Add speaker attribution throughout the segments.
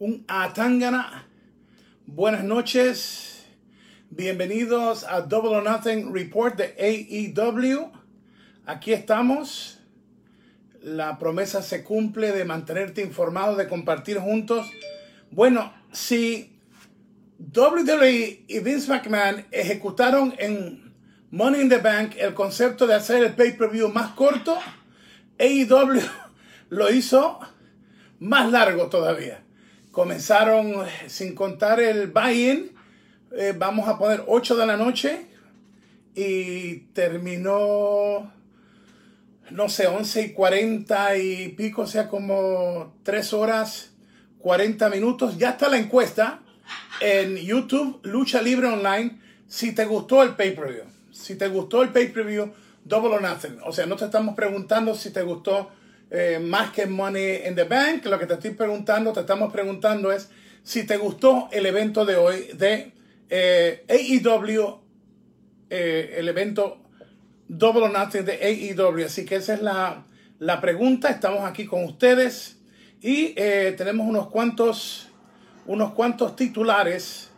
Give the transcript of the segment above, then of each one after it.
Speaker 1: un Atangana. Buenas noches. Bienvenidos a Double or Nothing Report de AEW. Aquí estamos. La promesa se cumple de mantenerte informado, de compartir juntos. Bueno, si WWE y Vince McMahon ejecutaron en Money in the Bank el concepto de hacer el pay-per-view más corto, AEW lo hizo más largo todavía. Comenzaron sin contar el buy-in, eh, vamos a poner 8 de la noche y terminó, no sé, 11 y 40 y pico, o sea, como 3 horas 40 minutos. Ya está la encuesta en YouTube, Lucha Libre Online, si te gustó el pay-per-view. Si te gustó el pay-per-view, Double or Nothing. O sea, no te estamos preguntando si te gustó eh, más que Money in the Bank. Lo que te estoy preguntando, te estamos preguntando es si te gustó el evento de hoy de eh, AEW, eh, el evento Double or Nothing de AEW. Así que esa es la, la pregunta. Estamos aquí con ustedes y tenemos unos cuantos, unos cuantos titulares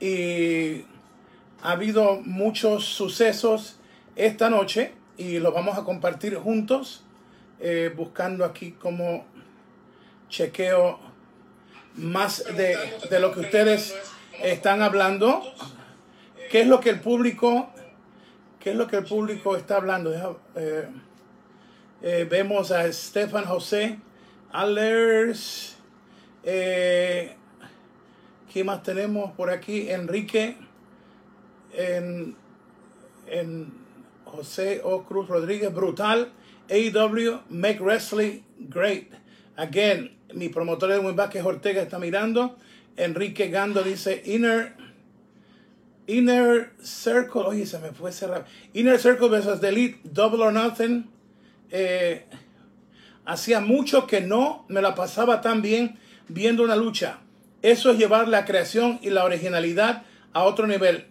Speaker 1: y ha habido muchos sucesos esta noche y los vamos a compartir juntos. Eh, buscando aquí como chequeo más de, de, lo que ustedes están hablando. ¿Qué es lo que el público, qué es lo que el público está hablando? Eh, eh, vemos a Stefan José Allers. Eh, ¿Qué más tenemos por aquí? Enrique. En, en José O. Cruz Rodríguez, brutal. AEW Make Wrestling Great. Again, mi promotor de Vázquez Ortega está mirando. Enrique Gando dice Inner Inner Circle. Oye, se me fue cerrar. Inner Circle versus The Elite Double or Nothing. Eh, hacía mucho que no me la pasaba tan bien viendo una lucha. Eso es llevar la creación y la originalidad a otro nivel.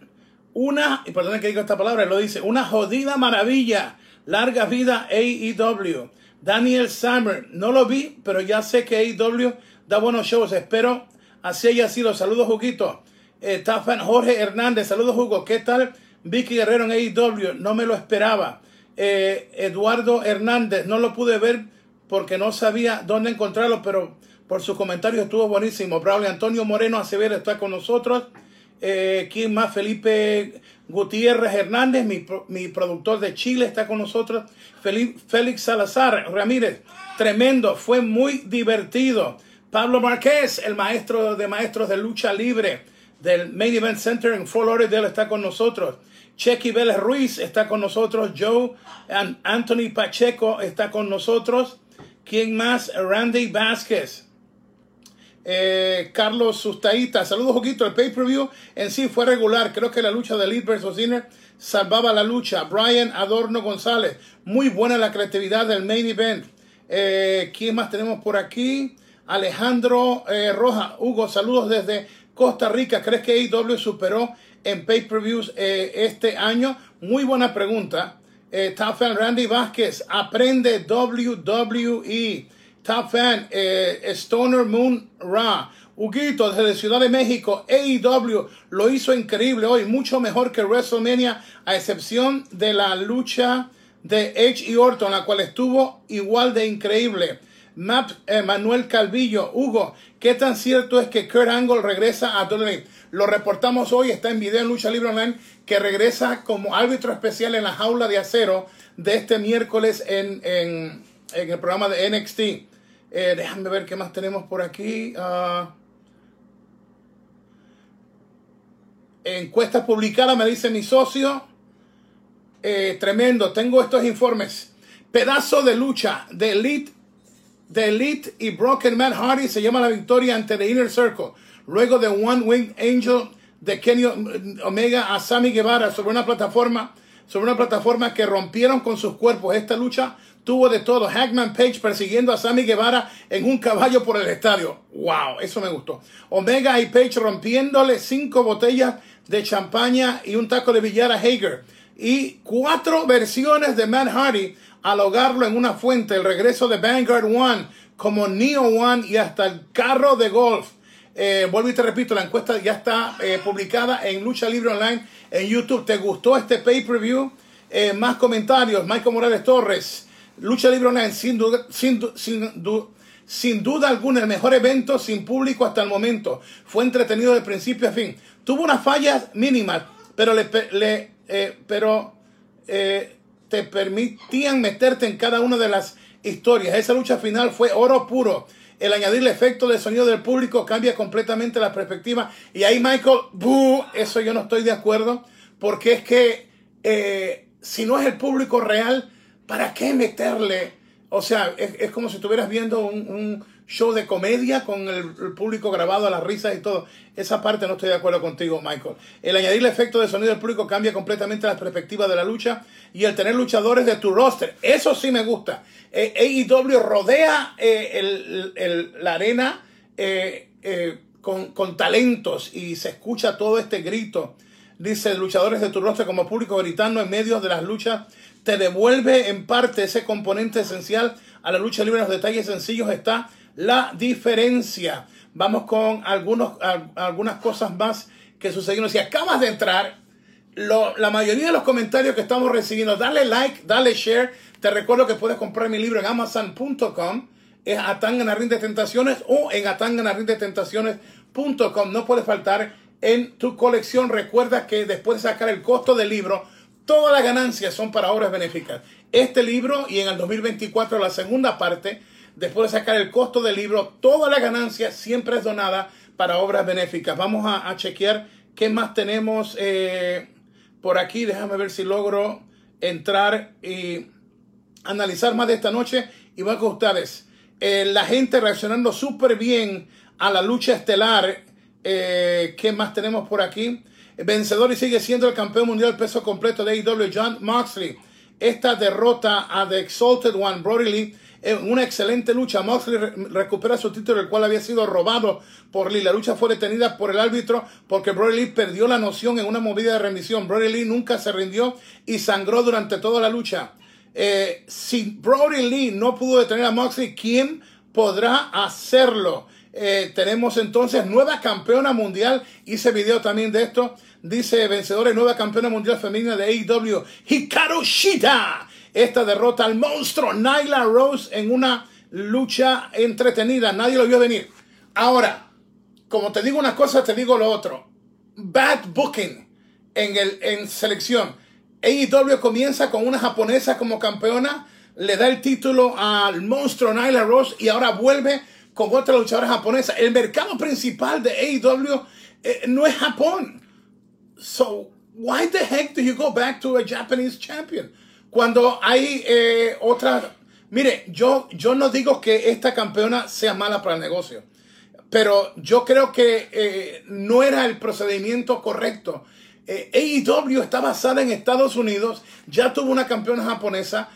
Speaker 1: Una, y perdón que diga esta palabra, lo dice, una jodida maravilla Larga vida AEW. Daniel Summer, no lo vi, pero ya sé que AEW da buenos shows. Espero así haya sido. Saludos, Juguito. Eh, Tafan Jorge Hernández, saludos, Hugo. ¿Qué tal? Vicky Guerrero en AEW, no me lo esperaba. Eh, Eduardo Hernández, no lo pude ver porque no sabía dónde encontrarlo, pero por su comentario estuvo buenísimo. Braulio Antonio Moreno Acevedo está con nosotros. Eh, ¿Quién más? Felipe Gutiérrez Hernández, mi, productor de Chile, está con nosotros. Félix Salazar Ramírez, tremendo, fue muy divertido. Pablo Márquez, el maestro de maestros de lucha libre del Main Event Center en Fort Lauderdale, está con nosotros. Chequi Vélez Ruiz está con nosotros. Joe Anthony Pacheco está con nosotros. ¿Quién más? Randy Vázquez. Eh, Carlos Sustaita, saludos poquito. El pay-per-view en sí fue regular. Creo que la lucha de Elite versus Inner salvaba la lucha. Brian Adorno González, muy buena la creatividad del main event. Eh, ¿Quién más tenemos por aquí? Alejandro eh, Roja. Hugo, saludos desde Costa Rica. ¿Crees que AEW superó en pay-per-views este año? Muy buena pregunta. Fan Randy Vázquez, aprende WWE. Top Fan, eh, Stoner Moon Ra. Huguito desde Ciudad de México, AEW lo hizo increíble hoy, mucho mejor que WrestleMania, a excepción de la lucha de Edge y Orton, la cual estuvo igual de increíble. Map eh, Manuel Calvillo, Hugo, ¿qué tan cierto es que Kurt Angle regresa a WWE? Lo reportamos hoy, está en video en Lucha Libre Online, que regresa como árbitro especial en la jaula de acero de este miércoles en, en, en el programa de NXT. Eh, déjame ver qué más tenemos por aquí. Uh, encuesta publicada, me dice mi socio. Eh, tremendo, tengo estos informes. Pedazo de lucha de Elite, de Elite y Broken Man Hardy se llama la victoria ante The Inner Circle. Luego de One Wing Angel de Kenny Omega a Sammy Guevara sobre una plataforma, sobre una plataforma que rompieron con sus cuerpos. Esta lucha tuvo de todo. Hackman Page persiguiendo a Sammy Guevara en un caballo por el estadio. ¡Wow! Eso me gustó. Omega y Page rompiéndole cinco botellas de champaña y un taco de billar a Hager. Y cuatro versiones de Matt Hardy al ahogarlo en una fuente. El regreso de Vanguard One como Neo One y hasta el carro de golf. Eh, vuelvo y te repito, la encuesta ya está eh, publicada en Lucha Libre Online en YouTube. ¿Te gustó este pay-per-view? Eh, más comentarios. Michael Morales Torres. Lucha Libre Online, sin duda, sin, duda alguna, el mejor evento sin público hasta el momento. Fue entretenido de principio a fin. Tuvo unas fallas mínimas, pero, le pero te permitían meterte en cada una de las historias. Esa lucha final fue oro puro el añadir el efecto de sonido del público cambia completamente la perspectiva. Y ahí, Michael, eso yo no estoy de acuerdo, porque es que eh, si no es el público real, ¿para qué meterle? O sea, es, como si estuvieras viendo un show de comedia con el, público grabado a las risas y todo. Esa parte no estoy de acuerdo contigo, Michael. El añadir el efecto de sonido del público cambia completamente la perspectiva de la lucha y el tener luchadores de tu roster. Eso sí me gusta. Eh, AEW rodea eh, la arena eh, con, con, talentos y se escucha todo este grito. Dice, luchadores de tu roster como público gritando en medio de las luchas te devuelve en parte ese componente esencial a la lucha libre. En los detalles sencillos está la diferencia. Vamos con algunos, algunas cosas más que sucedieron. Si acabas de entrar, la mayoría de los comentarios que estamos recibiendo, dale like, dale share. Te recuerdo que puedes comprar mi libro en amazon.com. Es Atanganarín de Tentaciones o en atanganarín-de-tentaciones.com. No puede faltar en tu colección. Recuerda que después de sacar el costo del libro, todas las ganancias son para obras benéficas. Este libro y en el 2024 la segunda parte después de sacar el costo del libro, toda la ganancia siempre es donada para obras benéficas. Vamos a, chequear qué más tenemos eh, por aquí. Déjame ver si logro entrar y analizar más de esta noche. Y voy con ustedes. Eh, la gente reaccionando súper bien a la lucha estelar. Eh, ¿Qué más tenemos por aquí? Vencedor y sigue siendo el campeón mundial peso completo de AEW, John Moxley. Esta derrota a The Exalted One, Brody Lee, en una excelente lucha. Moxley recupera su título, el cual había sido robado por Lee. La lucha fue detenida por el árbitro porque Brody Lee perdió la noción en una movida de rendición. Brody Lee nunca se rindió y sangró durante toda la lucha. Eh, si Brody Lee no pudo detener a Moxley, ¿quién podrá hacerlo? Eh, tenemos entonces nueva campeona mundial. Hice video también de esto. Dice vencedora y nueva campeona mundial femenina de AEW, Hikaru Shida esta derrota al monstruo Nyla Rose en una lucha entretenida. Nadie lo vio venir. Ahora, como te digo una cosa, te digo lo otro. Bad booking en, el, en selección. AEW comienza con una japonesa como campeona, le da el título al monstruo Nyla Rose y ahora vuelve con otra luchadora japonesa. El mercado principal de AEW eh, no es Japón. So, why the heck do you go back to a Japanese champion? Cuando hay eh, otras... Mire, yo, yo no digo que esta campeona sea mala para el negocio, pero yo creo que eh, no era el procedimiento correcto. AEW está basada en Estados Unidos, ya tuvo una campeona japonesa.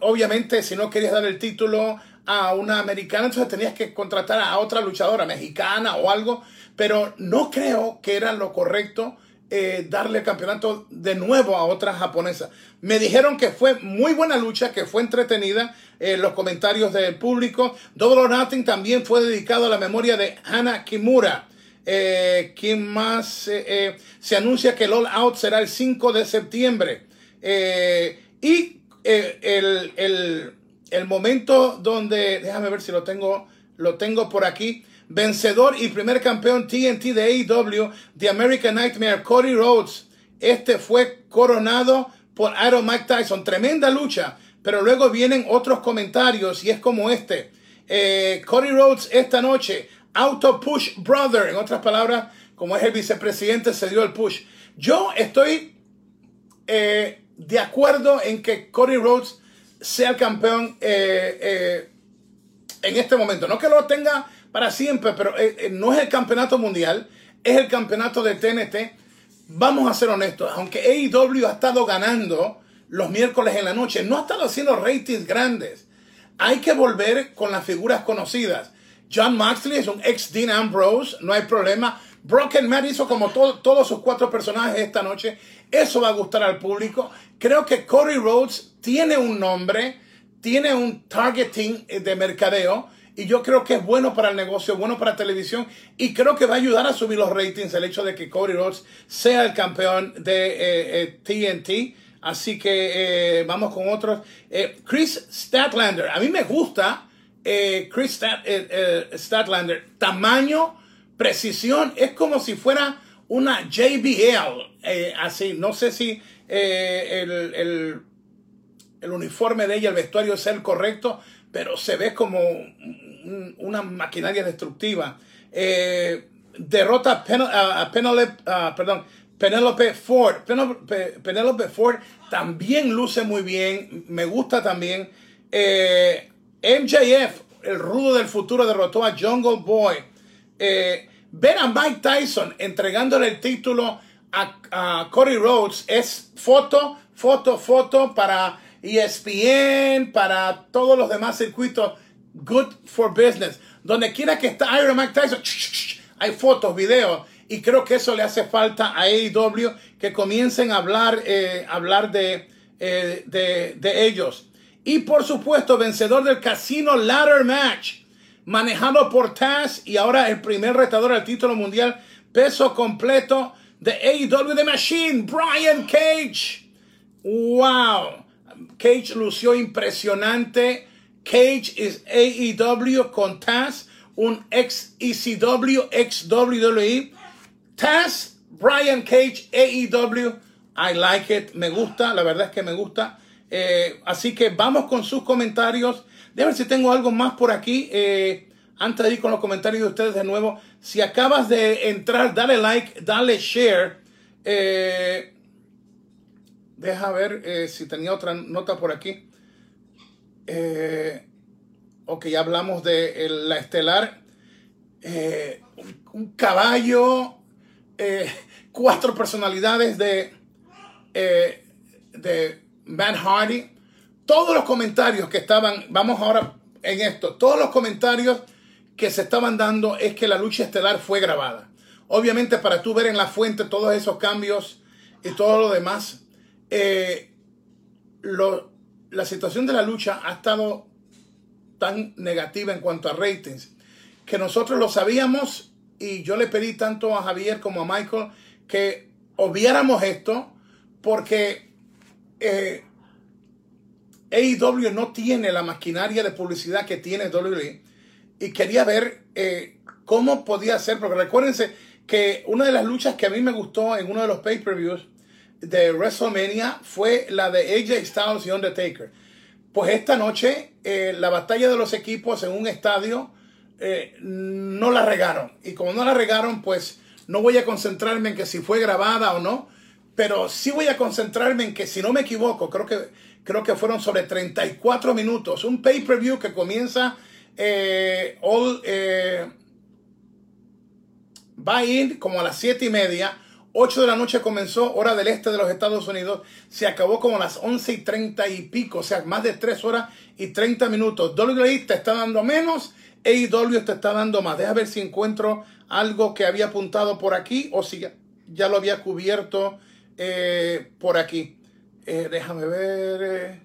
Speaker 1: Obviamente, si no querías dar el título a una americana, entonces tenías que contratar a otra luchadora mexicana o algo, pero no creo que era lo correcto eh, darle el campeonato de nuevo a otra japonesa. Me dijeron que fue muy buena lucha, que fue entretenida. Eh, los comentarios del público. Double or Nothing también fue dedicado a la memoria de Hana Kimura. Eh, quien más eh, se anuncia que el All Out será el 5 de septiembre. y el, el, el momento donde, déjame ver si lo tengo, lo tengo por aquí vencedor y primer campeón TNT de AEW, The American Nightmare, Cody Rhodes. Este fue coronado por Iron Mike Tyson. Tremenda lucha. Pero luego vienen otros comentarios y es como este. Eh, Cody Rhodes esta noche, auto push brother. En otras palabras, como es el vicepresidente, se dio el push. Yo estoy eh, de acuerdo en que Cody Rhodes sea el campeón eh, en este momento. No que lo tenga para siempre, pero eh, eh, no es el campeonato mundial, es el campeonato de TNT. Vamos a ser honestos, aunque AEW ha estado ganando los miércoles en la noche, no ha estado haciendo ratings grandes. Hay que volver con las figuras conocidas. John Moxley es un ex Dean Ambrose, no hay problema. Broken Matt hizo como todos sus cuatro personajes esta noche. Eso va a gustar al público. Creo que Corey Rhodes tiene un nombre, tiene un targeting de mercadeo y yo creo que es bueno para el negocio, bueno para televisión y creo que va a ayudar a subir los ratings el hecho de que Cody Rhodes sea el campeón de TNT. Eh, eh, Así que eh, vamos con otros. Chris Statlander, a mí me gusta Chris Statlander, tamaño, precisión, es como si fuera una JBL, así, no sé si el, el uniforme de ella, el vestuario es el correcto, pero se ve como una maquinaria destructiva. Eh, derrota a, Penelope, perdón, Penelope Ford. Penelope, Ford también luce muy bien, me gusta también. Eh, MJF, el rudo del futuro, derrotó a Jungle Boy. Eh, ver a Mike Tyson entregándole el título a, a Cody Rhodes es foto, foto, foto para ESPN, para todos los demás circuitos, good for business. Donde quiera que está Iron Mike Tyson, hay fotos, videos, y creo que eso le hace falta a AEW que comiencen a hablar, eh, hablar de, eh, de, de ellos. Y por supuesto, vencedor del Casino Ladder Match, manejado por Taz y ahora el primer retador al título mundial, peso completo de AEW The Machine, Brian Cage. ¡Wow! Cage lució impresionante. Cage es AEW con Taz, un ex ECW, ex WWE. Taz, Brian Cage, AEW. I like it, me gusta, la verdad es que me gusta. Eh, así que vamos con sus comentarios. De ver si tengo algo más por aquí. Eh, antes de ir con los comentarios de ustedes de nuevo, si acabas de entrar, dale like, dale share. Eh, Deja ver eh, si tenía otra nota por aquí. Eh, ok, ya hablamos de la estelar. Eh, un, caballo, cuatro personalidades de, de Matt Hardy. Todos los comentarios que estaban, vamos ahora en esto, todos los comentarios que se estaban dando es que la lucha estelar fue grabada. Obviamente para tú ver en la fuente todos esos cambios y todo lo demás, eh, la situación de la lucha ha estado tan negativa en cuanto a ratings que nosotros lo sabíamos y yo le pedí tanto a Javier como a Michael que obviáramos esto porque eh, AEW no tiene la maquinaria de publicidad que tiene WWE y quería ver eh, cómo podía ser, porque recuérdense que una de las luchas que a mí me gustó en uno de los pay-per-views de WrestleMania fue la de AJ Styles y Undertaker. Pues esta noche eh, la batalla de los equipos en un estadio eh, no la regaron. Y como no la regaron, pues no voy a concentrarme en que si fue grabada o no, pero sí voy a concentrarme en que si no me equivoco, creo que, creo que fueron sobre 34 minutos. Un pay-per-view que comienza eh, all, buy-in como a las 7 y media 8 de la noche comenzó, hora del este de los Estados Unidos. Se acabó como las 11 y 30 y pico, o sea, más de 3 horas y 30 minutos. WWE te está dando menos, AEW te está dando más. Deja ver si encuentro algo que había apuntado por aquí o si ya, lo había cubierto eh, por aquí. Eh, déjame ver. Eh.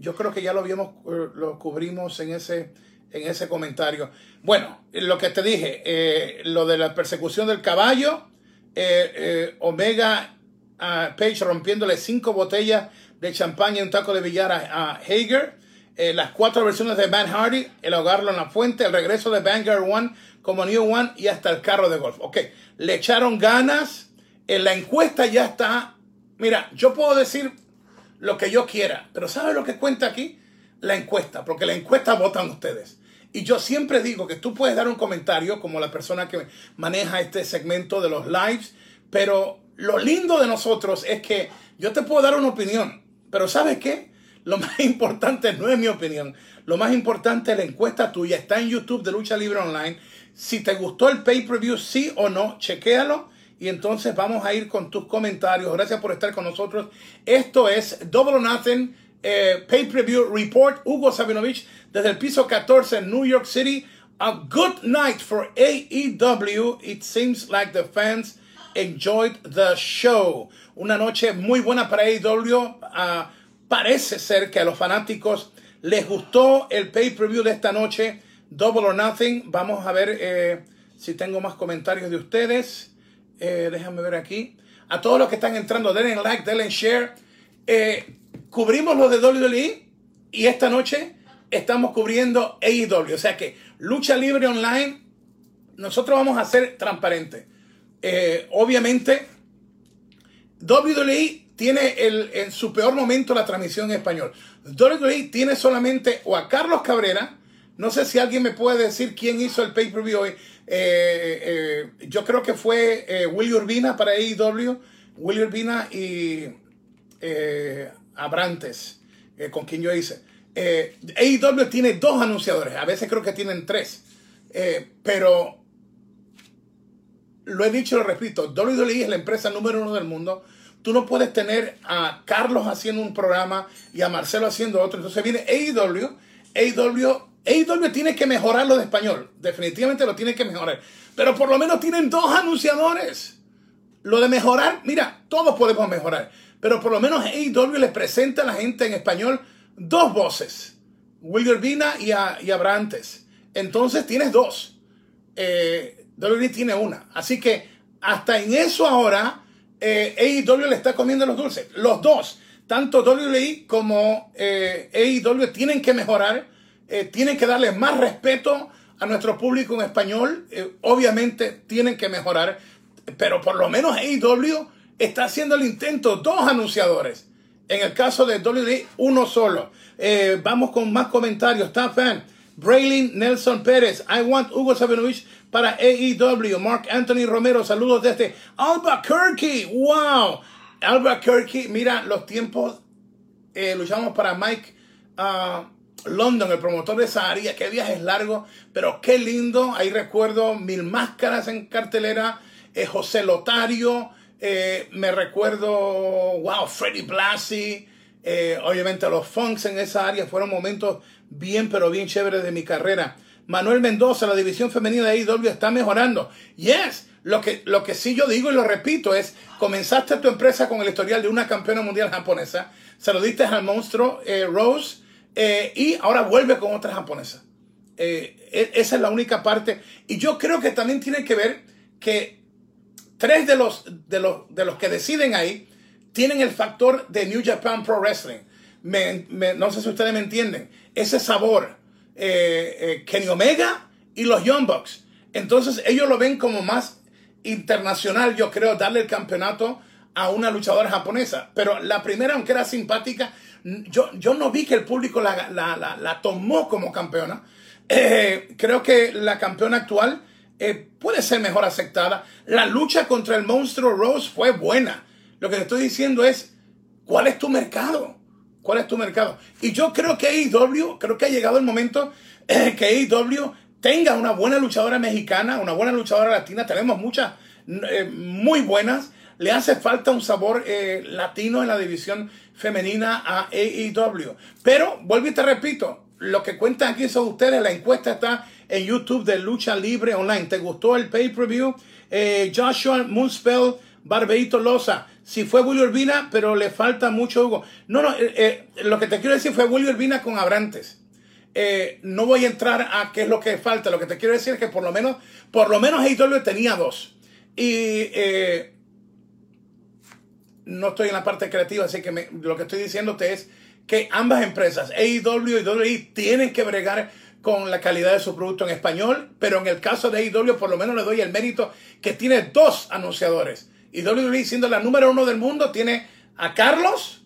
Speaker 1: yo creo que ya lo habíamos, lo cubrimos en ese, en ese comentario. Bueno, lo que te dije, lo de la persecución del caballo eh, eh, Omega Page rompiéndole cinco botellas de champaña y un taco de billar a, Hager. Eh, las cuatro versiones de Van Hardy, el ahogarlo en la fuente, el regreso de Vanguard One como New One y hasta el carro de golf. Ok, le echaron ganas. En la encuesta ya está. Mira, yo puedo decir lo que yo quiera, pero ¿sabe lo que cuenta aquí? La encuesta, porque la encuesta votan ustedes. Y yo siempre digo que tú puedes dar un comentario como la persona que maneja este segmento de los lives, pero lo lindo de nosotros es que yo te puedo dar una opinión, pero ¿sabes qué? Lo más importante no es mi opinión. Lo más importante es la encuesta tuya. Está en YouTube de Lucha Libre Online. Si te gustó el pay-per-view, sí o no, chequéalo. Y entonces vamos a ir con tus comentarios. Gracias por estar con nosotros. Esto es Double Nothing eh, Pay-Per-View Report. Hugo Sabinovich desde el piso 14 en New York City. A good night for AEW. It seems like the fans enjoyed the show. Una noche muy buena para AEW. Uh, parece ser que a los fanáticos les gustó el pay-per-view de esta noche. Double or Nothing. Vamos a ver eh, si tengo más comentarios de ustedes. Eh, déjame ver aquí. A todos los que están entrando, denle like, denle share. Eh, cubrimos lo de WWE y esta noche estamos cubriendo AEW. O sea que lucha libre online, nosotros vamos a ser transparentes. obviamente, WWE tiene el, en su peor momento la transmisión en español. WWE tiene solamente o a Carlos Cabrera, no sé si alguien me puede decir quién hizo el pay-per-view hoy. Eh, eh, yo creo que fue eh, Willy Urbina para AEW, Willy Urbina y Abrantes, con quien yo hice. AEW tiene dos anunciadores, a veces creo que tienen tres, pero lo he dicho y lo repito, WWE es la empresa número uno del mundo Tú no puedes tener a Carlos haciendo un programa y a Marcelo haciendo otro. Entonces viene AEW. AEW, AEW tiene que mejorarlo de español. Definitivamente lo tiene que mejorar. Pero por lo menos tienen dos anunciadores. Lo de mejorar, mira, todos podemos mejorar. Pero por lo menos AEW le presenta a la gente en español dos voces. Will Urbina y a, y Brantes. Entonces tienes dos. Eh, tiene una. Así que hasta en eso ahora eh, AEW le está comiendo los dulces. Los dos, tanto WWE como eh, AEW tienen que mejorar, eh, tienen que darle más respeto a nuestro público en español. Eh, obviamente tienen que mejorar, pero por lo menos AEW está haciendo el intento, dos anunciadores. En el caso de WWE, uno solo. vamos con más comentarios. Está fan. Braylin Nelson Pérez. I want Hugo Sabinovich para AEW. Mark Anthony Romero, saludos desde Albuquerque. ¡Wow! Albuquerque, mira, los tiempos eh, luchamos para Mike uh, London, el promotor de esa área. Qué viajes largos, pero qué lindo. Ahí recuerdo mil máscaras en cartelera. Eh, José Lotario. Eh, me recuerdo, wow, Freddy Blasi. obviamente los Funks en esa área fueron momentos bien, pero bien chéveres de mi carrera. Manuel Mendoza, la división femenina de AEW está mejorando. Yes, lo que, lo que sí yo digo y lo repito es, comenzaste tu empresa con el historial de una campeona mundial japonesa, se lo diste al monstruo eh, Rose eh, y ahora vuelve con otra japonesa. Eh, e, esa es la única parte. Y yo creo que también tiene que ver que tres de los, de los, de los que deciden ahí tienen el factor de New Japan Pro Wrestling. no sé si ustedes me entienden. Ese sabor eh, eh, Kenny Omega y los Young Bucks. Entonces ellos lo ven como más internacional, yo creo, darle el campeonato a una luchadora japonesa. Pero la primera, aunque era simpática, yo, yo no vi que el público la, la, tomó como campeona. Eh, creo que la campeona actual puede ser mejor aceptada. La lucha contra el monstruo Rose fue buena. Lo que te estoy diciendo es, ¿cuál es tu mercado? ¿Cuál es tu mercado? Y yo creo que AEW, creo que ha llegado el momento eh, que AEW tenga una buena luchadora mexicana, una buena luchadora latina. Tenemos muchas eh, muy buenas. Le hace falta un sabor eh, latino en la división femenina a AEW. Pero, vuelvo y te repito, lo que cuentan aquí son ustedes. La encuesta está en YouTube de Lucha Libre Online. ¿Te gustó el pay-per-view? Joshua Moonspell, Barbeito Loza si fue Willy Urbina, pero le falta mucho Hugo. No, no, eh, eh, lo que te quiero decir fue Willy Urbina con Abrantes. Eh, no voy a entrar a qué es lo que falta. Lo que te quiero decir es que por lo menos, por lo menos AEW tenía dos. Y no estoy en la parte creativa, así que lo que estoy diciéndote es que ambas empresas, AEW y WWE, tienen que bregar con la calidad de su producto en español, pero en el caso de AEW por lo menos le doy el mérito que tiene dos anunciadores y WWE siendo la número uno del mundo tiene a Carlos,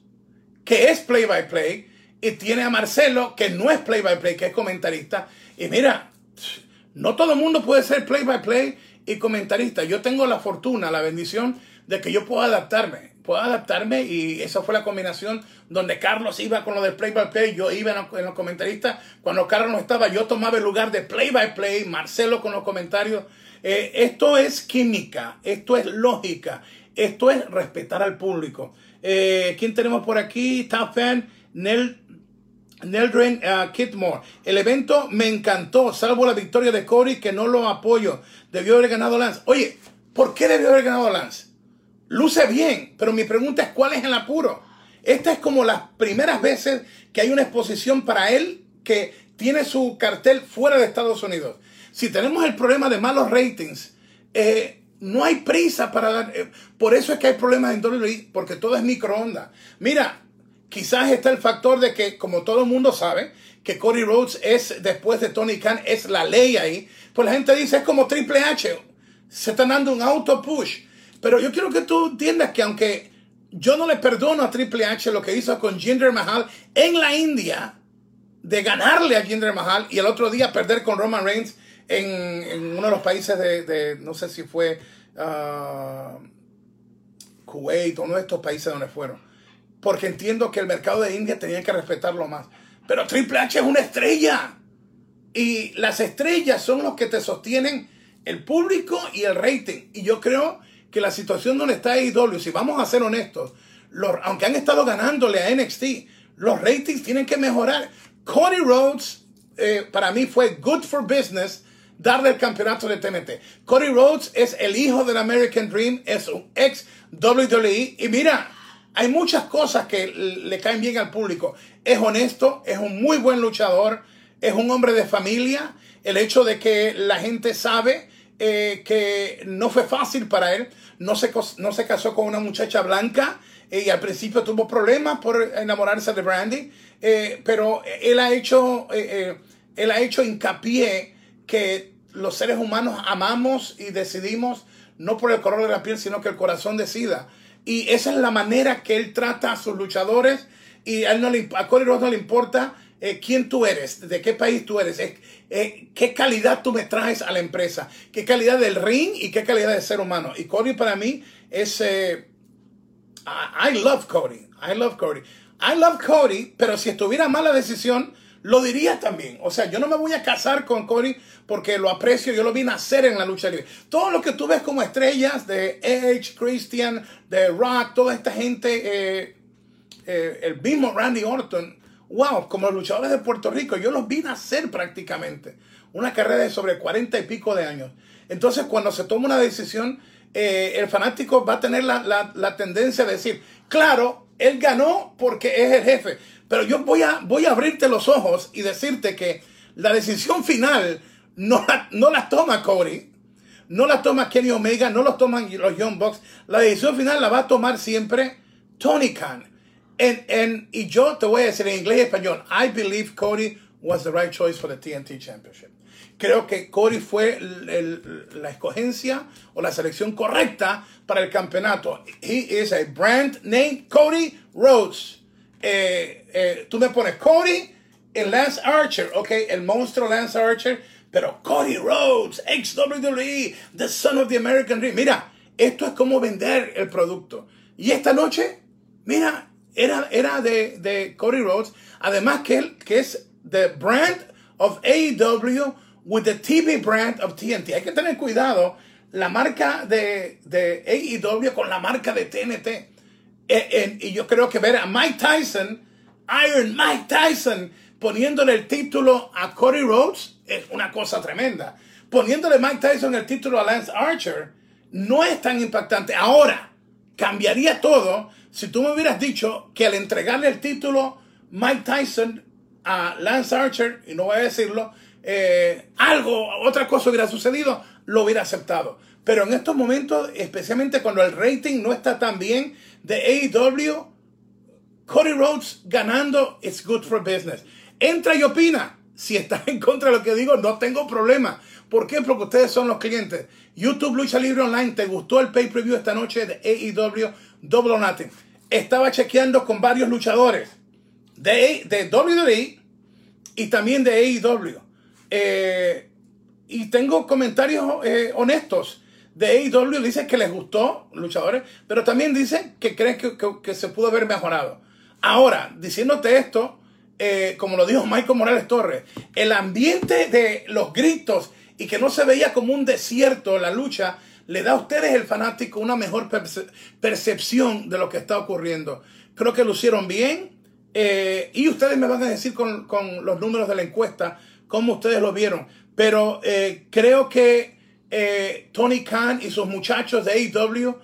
Speaker 1: que es play by play, y tiene a Marcelo, que no es play by play, que es comentarista. Y mira, no todo el mundo puede ser play by play y comentarista. Yo tengo la fortuna, la bendición de que yo puedo adaptarme. Puedo adaptarme y esa fue la combinación donde Carlos iba con lo del play by play, yo iba en los, comentaristas. Cuando Carlos no estaba, yo tomaba el lugar de play by play, Marcelo con los comentarios. Eh, esto es química, esto es lógica, esto es respetar al público. Eh, ¿Quién tenemos por aquí? Top fan, Nel, Neldren uh, Kidmore. El evento me encantó, salvo la victoria de Corey, que no lo apoyo. Debió haber ganado Lance. Oye, ¿por qué debió haber ganado Lance? Luce bien, pero mi pregunta es: ¿cuál es el apuro? Esta es como las primeras veces que hay una exposición para él que tiene su cartel fuera de Estados Unidos. Si tenemos el problema de malos ratings, eh, no hay prisa para dar. eh, por eso es que hay problemas en WWE, porque todo es microondas. Mira, quizás está el factor de que, como todo el mundo sabe, que Cody Rhodes es, después de Tony Khan, es la ley ahí. Pues la gente dice, es como Triple H. Se están dando un auto push. Pero yo quiero que tú entiendas que aunque yo no le perdono a Triple H lo que hizo con Jinder Mahal en la India, de ganarle a Jinder Mahal y el otro día perder con Roman Reigns en, en uno de los países de, no sé si fue ah, Kuwait o uno de estos países donde fueron. Porque entiendo que el mercado de India tenía que respetarlo más. Pero Triple H es una estrella. Y las estrellas son los que te sostienen el público y el rating. Y yo creo que la situación donde está AEW, si vamos a ser honestos, los- aunque han estado ganándole a NXT, los ratings tienen que mejorar. Cody Rhodes, eh, para mí, fue good for business darle el campeonato de TNT. Cody Rhodes es el hijo del American Dream, es un ex WWE. Y mira, hay muchas cosas que le caen bien al público. Es honesto, es un muy buen luchador, es un hombre de familia. El hecho de que la gente sabe eh, que no fue fácil para él, no se, no se casó con una muchacha blanca eh, y al principio tuvo problemas por enamorarse de Brandy, eh, pero él ha hecho, eh, eh, él ha hecho hincapié que los seres humanos amamos y decidimos no por el color de la piel, sino que el corazón decida. Y esa es la manera que él trata a sus luchadores. Y a, él no le, a Cody Rhodes no le importa eh, quién tú eres, de qué país tú eres, eh, eh, qué calidad tú me traes a la empresa, qué calidad del ring y qué calidad de ser humano. Y Cody para mí es... I, love Cody. I love Cody. I love Cody, pero si estuviera mala decisión, lo diría también. O sea, yo no me voy a casar con Cody porque lo aprecio, yo lo vi nacer en la lucha libre. Todo lo que tú ves como estrellas de Edge, Christian, de Rock, toda esta gente, el mismo Randy Orton, wow, como los luchadores de Puerto Rico, yo los vi nacer prácticamente. Una carrera de sobre 40 y pico de años. Entonces, cuando se toma una decisión, eh, el fanático va a tener la, la- la tendencia de decir, claro, él ganó porque es el jefe, pero yo voy a, voy a abrirte los ojos y decirte que la decisión final no la, no la toma Cody, no la toma Kenny Omega, no lo toman los Young Bucks. La decisión final la va a tomar siempre Tony Khan. En, en- y yo te voy a decir en inglés y español, I believe Cody was the right choice for the TNT Championship. Creo que Cody fue la escogencia o la selección correcta para el campeonato. He is a brand name Cody Rhodes. Eh, eh, tú me pones Cody y Lance Archer, ok, el monstruo Lance Archer, pero Cody Rhodes, ex WWE, the son of the American Dream. Mira, esto es como vender el producto. Y esta noche, mira, era, era de, de Cody Rhodes, además que él, que es the brand of AEW with the TV brand of TNT. Hay que tener cuidado la marca de, de AEW con la marca de TNT. Eh, eh, y yo creo que ver a Mike Tyson, Iron Mike Tyson, poniéndole el título a Cody Rhodes es una cosa tremenda. Poniéndole Mike Tyson el título a Lance Archer no es tan impactante. Ahora, cambiaría todo si tú me hubieras dicho que al entregarle el título Mike Tyson a Lance Archer, y no voy a decirlo, eh, algo, otra cosa hubiera sucedido, lo hubiera aceptado. Pero en estos momentos, especialmente cuando el rating no está tan bien de AEW, Cody Rhodes ganando, it's good for business. Entra y opina. Si estás en contra de lo que digo, no tengo problema. ¿Por qué? Porque ustedes son los clientes. YouTube Lucha Libre Online, ¿te gustó el pay-per-view esta noche de AEW Double or Nothing? Estaba chequeando con varios luchadores de, de WWE y también de AEW. Eh, y tengo comentarios eh, honestos de AEW. Dicen que les gustó, luchadores, pero también dicen que creen que, que- que se pudo haber mejorado. Ahora, diciéndote esto, eh, como lo dijo Michael Morales Torres, el ambiente de los gritos y que no se veía como un desierto la lucha, le da a ustedes, el fanático, una mejor perce- percepción de lo que está ocurriendo. Creo que lucieron bien. eh, y ustedes me van a decir con, con los números de la encuesta cómo ustedes lo vieron. Pero eh, creo que eh, Tony Khan y sus muchachos de AEW, uh,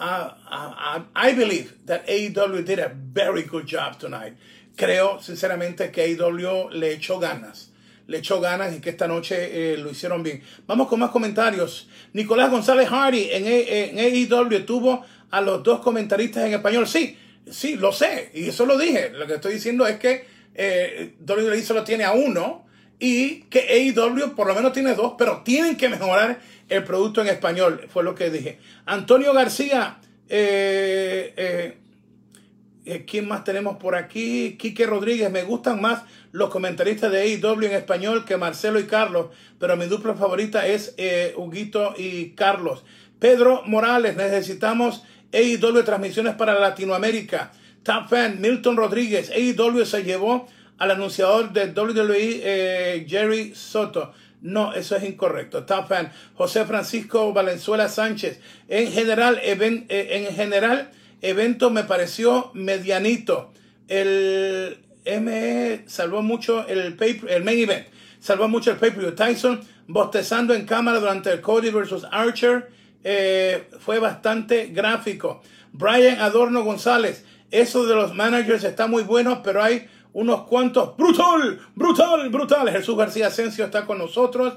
Speaker 1: uh, I believe that AEW did a very good job tonight. Creo sinceramente que AEW le echó ganas. Le echó ganas y que esta noche eh, lo hicieron bien. Vamos con más comentarios. Nicolás González Hardy en, en AEW tuvo a los dos comentaristas en español. Sí, sí, lo sé. Y eso lo dije. Lo que estoy diciendo es que eh, WWE solo tiene a uno y que AEW por lo menos tiene dos, pero tienen que mejorar el producto en español. Fue lo que dije. Antonio García. Eh, eh, ¿Quién más tenemos por aquí? Quique Rodríguez. Me gustan más los comentaristas de AEW en español que Marcelo y Carlos, pero mi dupla favorita es eh, Huguito y Carlos. Pedro Morales, necesitamos AEW transmisiones para Latinoamérica. Top fan, Milton Rodríguez. AEW se llevó al anunciador de WWE, eh, Jerry Soto. No, eso es incorrecto. Top fan, José Francisco Valenzuela Sánchez. En general, en general, evento me pareció medianito. El ME salvó mucho el, paper, el main event. Salvó mucho el pay-per-view. Tyson bostezando en cámara durante el Cody versus Archer. Eh, fue bastante gráfico. Brian Adorno González. Eso de los managers está muy bueno, pero hay unos cuantos. Brutal, brutal, brutal. Jesús García Asensio está con nosotros.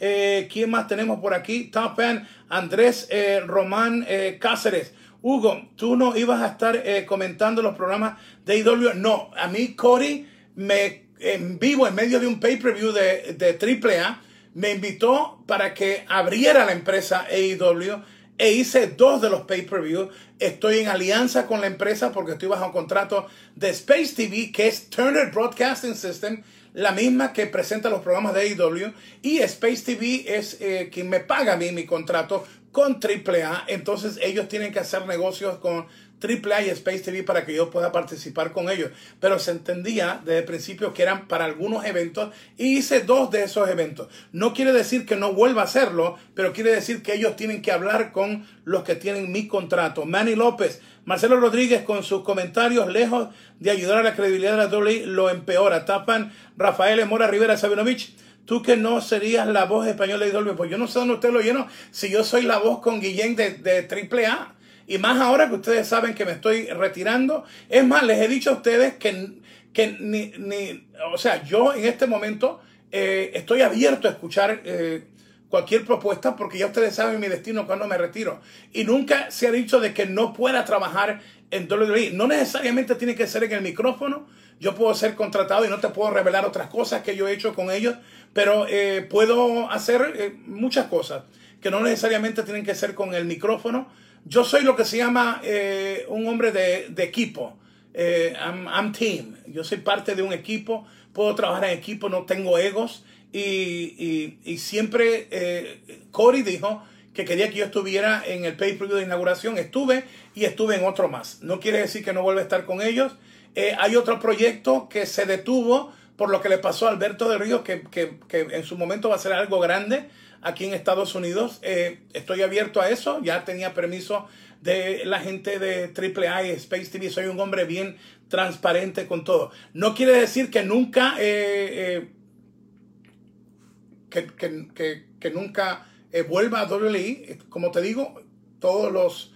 Speaker 1: Eh, ¿Quién más tenemos por aquí? Top fan Andrés eh, Román Cáceres. Hugo, tú no ibas a estar eh, comentando los programas de IW. No, a mí Cody me en vivo, en medio de un pay-per-view de, de AAA, me invitó para que abriera la empresa AEW e hice dos de los pay-per-view. Estoy en alianza con la empresa porque estoy bajo un contrato de Space TV, que es Turner Broadcasting System, la misma que presenta los programas de AEW. Y Space TV es eh, quien me paga a mí mi contrato con AAA, entonces ellos tienen que hacer negocios con AAA y Space TV para que yo pueda participar con ellos. Pero se entendía desde el principio que eran para algunos eventos y hice dos de esos eventos. No quiere decir que no vuelva a hacerlo, pero quiere decir que ellos tienen que hablar con los que tienen mi contrato. Manny López, Marcelo Rodríguez con sus comentarios, lejos de ayudar a la credibilidad de la WWE, lo empeora. Tapan Rafael Mora Rivera Sabinovich tú que no serías la voz española de Dolby, pues yo no sé dónde usted lo lleno si yo soy la voz con Guillén de, de AAA. Y más ahora que ustedes saben que me estoy retirando. Es más, les he dicho a ustedes que, que ni, ni o sea, yo en este momento eh, estoy abierto a escuchar eh, cualquier propuesta porque ya ustedes saben mi destino cuando me retiro. Y nunca se ha dicho de que no pueda trabajar en WWE. No necesariamente tiene que ser en el micrófono. Yo puedo ser contratado y no te puedo revelar otras cosas que yo he hecho con ellos pero eh, puedo hacer eh, muchas cosas que no necesariamente tienen que ser con el micrófono. Yo soy lo que se llama eh, un hombre de, equipo. I'm, I'm, team. Yo soy parte de un equipo. Puedo trabajar en equipo, no tengo egos. Y, y, siempre Cory dijo que quería que yo estuviera en el pay-per-view de inauguración. Estuve y estuve en otro más. No quiere decir que no vuelva a estar con ellos. hay otro proyecto que se detuvo por lo que le pasó a Alberto de Ríos, que, en su momento va a ser algo grande aquí en Estados Unidos. Eh, estoy abierto a eso, ya tenía permiso de la gente de AAA y Space TV, soy un hombre bien transparente con todo. No quiere decir que nunca, eh, eh, que, nunca vuelva a WWE. Como te digo, todos los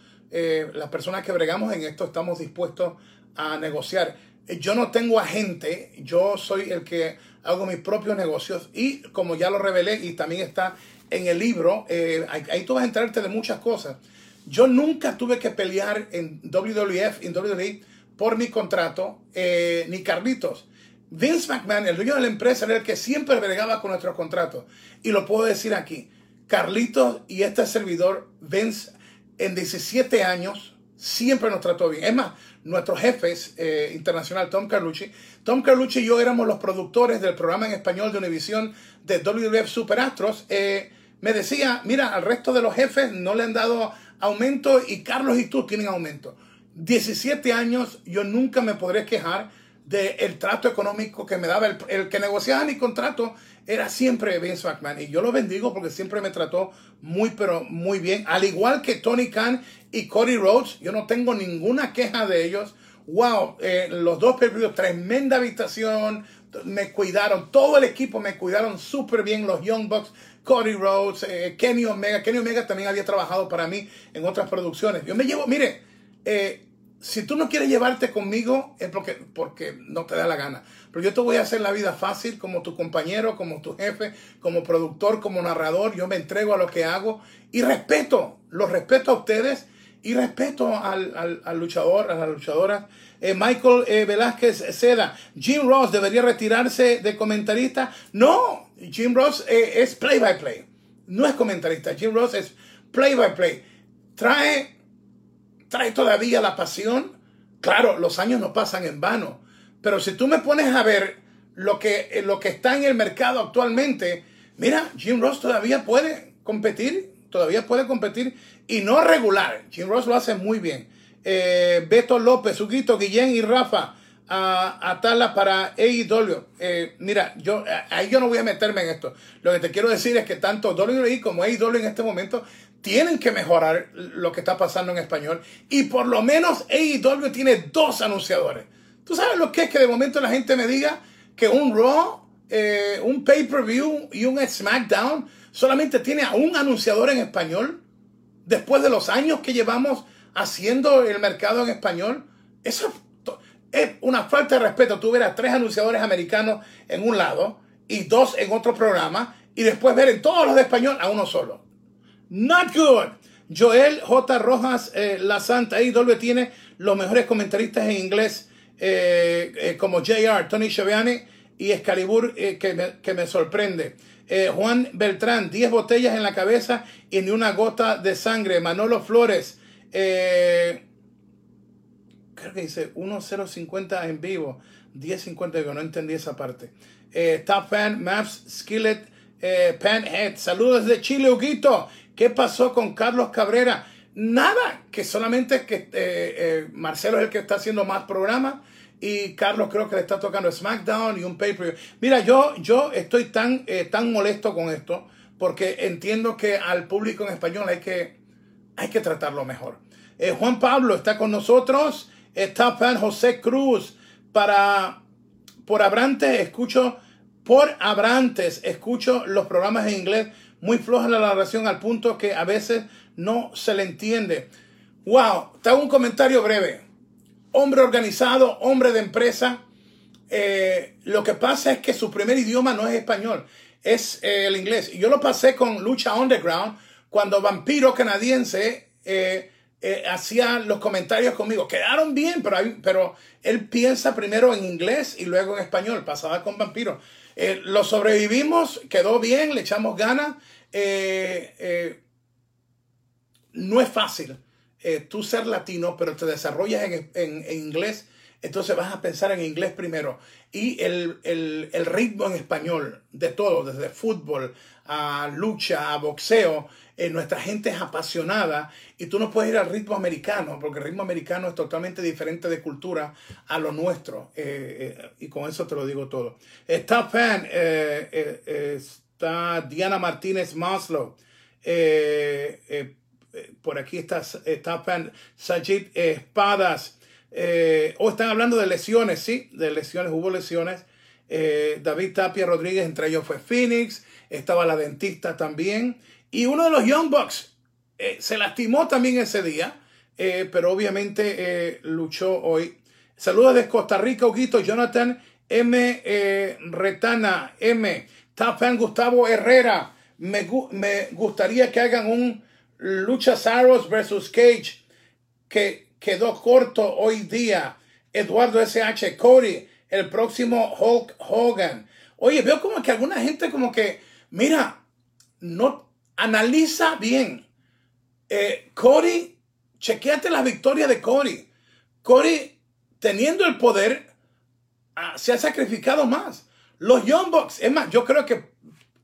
Speaker 1: las personas que bregamos en esto estamos dispuestos a negociar yo no tengo agente, yo soy el que hago mis propios negocios y como ya lo revelé y también está en el libro, eh, ahí tú vas a enterarte de muchas cosas. Yo nunca tuve que pelear en WWF, en WWE, por mi contrato, eh, ni Carlitos. Vince McMahon, el dueño de la empresa, era el que siempre bregaba con nuestros contratos. Y lo puedo decir aquí. Carlitos y este servidor, Vince, en 17 años, siempre nos trató bien. Es más, nuestros jefes eh, internacional, Tom Carlucci. Tom Carlucci y yo éramos los productores del programa en español de Univision de WWF Super Astros. Eh, me decía, mira, al resto de los jefes no le han dado aumento y Carlos y tú tienen aumento. 17 años, yo nunca me podré quejar del trato económico que me daba. El, que negociaba mi contrato era siempre Vince McMahon. Y yo lo bendigo porque siempre me trató muy, pero muy bien. Al igual que Tony Khan y Cody Rhodes, yo no tengo ninguna queja de ellos. Wow, eh, los dos periodos, tremenda habitación, me cuidaron, todo el equipo me cuidaron súper bien, los Young Bucks, Cody Rhodes, eh, Kenny Omega. Kenny Omega también había trabajado para mí en otras producciones. Yo me llevo, mire, eh, si tú no quieres llevarte conmigo es porque, porque no te da la gana. Pero yo te voy a hacer la vida fácil como tu compañero, como tu jefe, como productor, como narrador. Yo me entrego a lo que hago y respeto, los respeto a ustedes y respeto al, luchador, a la luchadora. Eh, Michael eh, Velázquez Seda, Jim Ross debería retirarse de comentarista. No, Jim Ross eh, es play by play, no es comentarista. Jim Ross es play by play. Trae, trae todavía la pasión. Claro, los años no pasan en vano, pero si tú me pones a ver lo que, lo que está en el mercado actualmente, mira, Jim Ross todavía puede competir, todavía puede competir y no regular. Jim Ross lo hace muy bien. Eh, Beto López, Huguito, Guillén y Rafa a, a para AEW. Eh, mira, yo ahí yo no voy a meterme en esto. Lo que te quiero decir es que tanto WWE como AEW en este momento tienen que mejorar lo que está pasando en español. Y por lo menos AEW tiene dos anunciadores. ¿Tú sabes lo que es que de momento la gente me diga que un Raw, eh, un pay-per-view y un SmackDown solamente tiene a un anunciador en español? después de los años que llevamos haciendo el mercado en español, eso es una falta de respeto. Tú verás tres anunciadores americanos en un lado y dos en otro programa y después ver en todos los de español a uno solo. Not good. Joel J. Rojas eh, La Santa IW tiene los mejores comentaristas en inglés eh, eh, como JR, Tony Schiavone y Excalibur que que, me, sorprende. Eh, Juan Beltrán, 10 botellas en la cabeza y ni una gota de sangre. Manolo Flores, eh, creo que dice 1050 en vivo, 1050 no entendí esa parte. Eh, Top Fan, Maps, Skillet, Panhead, saludos de Chile, Huguito. ¿Qué pasó con Carlos Cabrera? Nada, que solamente que Marcelo es el que está haciendo más programas y Carlos creo que le está tocando SmackDown y un pay-per-view. Mira, yo, yo estoy tan, eh, tan molesto con esto porque entiendo que al público en español hay que, hay que tratarlo mejor. Eh, Juan Pablo está con nosotros, está fan José Cruz para por Abrantes escucho por Abrantes escucho los programas en inglés muy floja la narración al punto que a veces no se le entiende. Wow, te un comentario breve hombre organizado, hombre de empresa. Eh, lo que pasa es que su primer idioma no es español, es eh, el inglés. Yo lo pasé con Lucha Underground cuando Vampiro Canadiense eh, hacía los comentarios conmigo. Quedaron bien, pero, pero él piensa primero en inglés y luego en español. Pasaba con Vampiro. lo sobrevivimos, quedó bien, le echamos ganas. No es fácil eh, tú ser latino, pero te desarrollas en, inglés, entonces vas a pensar en inglés primero. Y el, ritmo en español de todo, desde fútbol a lucha, a boxeo, eh, nuestra gente es apasionada y tú no puedes ir al ritmo americano, porque el ritmo americano es totalmente diferente de cultura a lo nuestro. Eh, y con eso te lo digo todo. Está fan, está Diana Martínez Maslow por aquí está, Sajid Espadas. Eh, o están hablando de lesiones, sí, de lesiones, hubo lesiones. Eh, David Tapia Rodríguez, entre ellos fue Phoenix, estaba la dentista también. Y uno de los Young Bucks eh, se lastimó también ese día, pero obviamente luchó hoy. Saludos de Costa Rica, Huguito, Jonathan M. Retana, M. Top Gustavo Herrera. Me, me gustaría que hagan un Lucha Saros versus Cage, que quedó corto hoy día. Eduardo S.H. Cody, el próximo Hulk Hogan. Oye, veo como que alguna gente como que, mira, no analiza bien. Eh, Cody, chequeate la victoria de Cody. Cody, teniendo el poder, ah, se ha sacrificado más. Los Young Bucks, es más, yo creo que,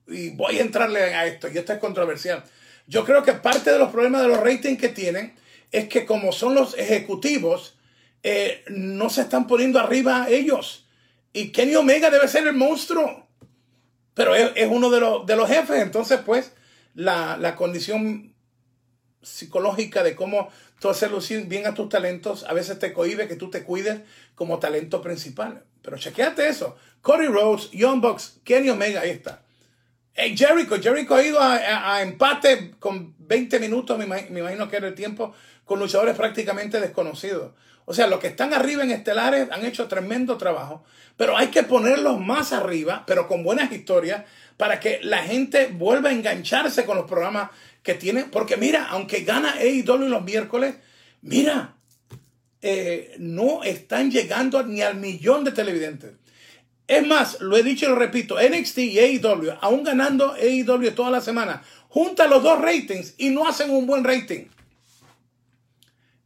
Speaker 1: y voy a entrarle a esto, y esto es controversial. Yo creo que parte de los problemas de los ratings que tienen es que como son los ejecutivos, eh, no se están poniendo arriba ellos. Y Kenny Omega debe ser el monstruo. Pero es, uno de los, de los, jefes. Entonces, pues, la, la condición psicológica de cómo tú hacer lucir bien a tus talentos, a veces te cohibe que tú te cuides como talento principal. Pero chequeate eso. Cody Rhodes, Young Bucks, Kenny Omega, ahí está. Hey, Jericho, Jericho ha ido a, empate con 20 minutos, me, me imagino que era el tiempo, con luchadores prácticamente desconocidos. O sea, los que están arriba en estelares han hecho tremendo trabajo, pero hay que ponerlos más arriba, pero con buenas historias, para que la gente vuelva a engancharse con los programas que tienen. Porque mira, aunque gana AEW los miércoles, mira, eh, no están llegando ni al millón de televidentes. Es más, lo he dicho y lo repito, NXT y AEW, aún ganando AEW toda la semana, juntan los dos ratings y no hacen un buen rating.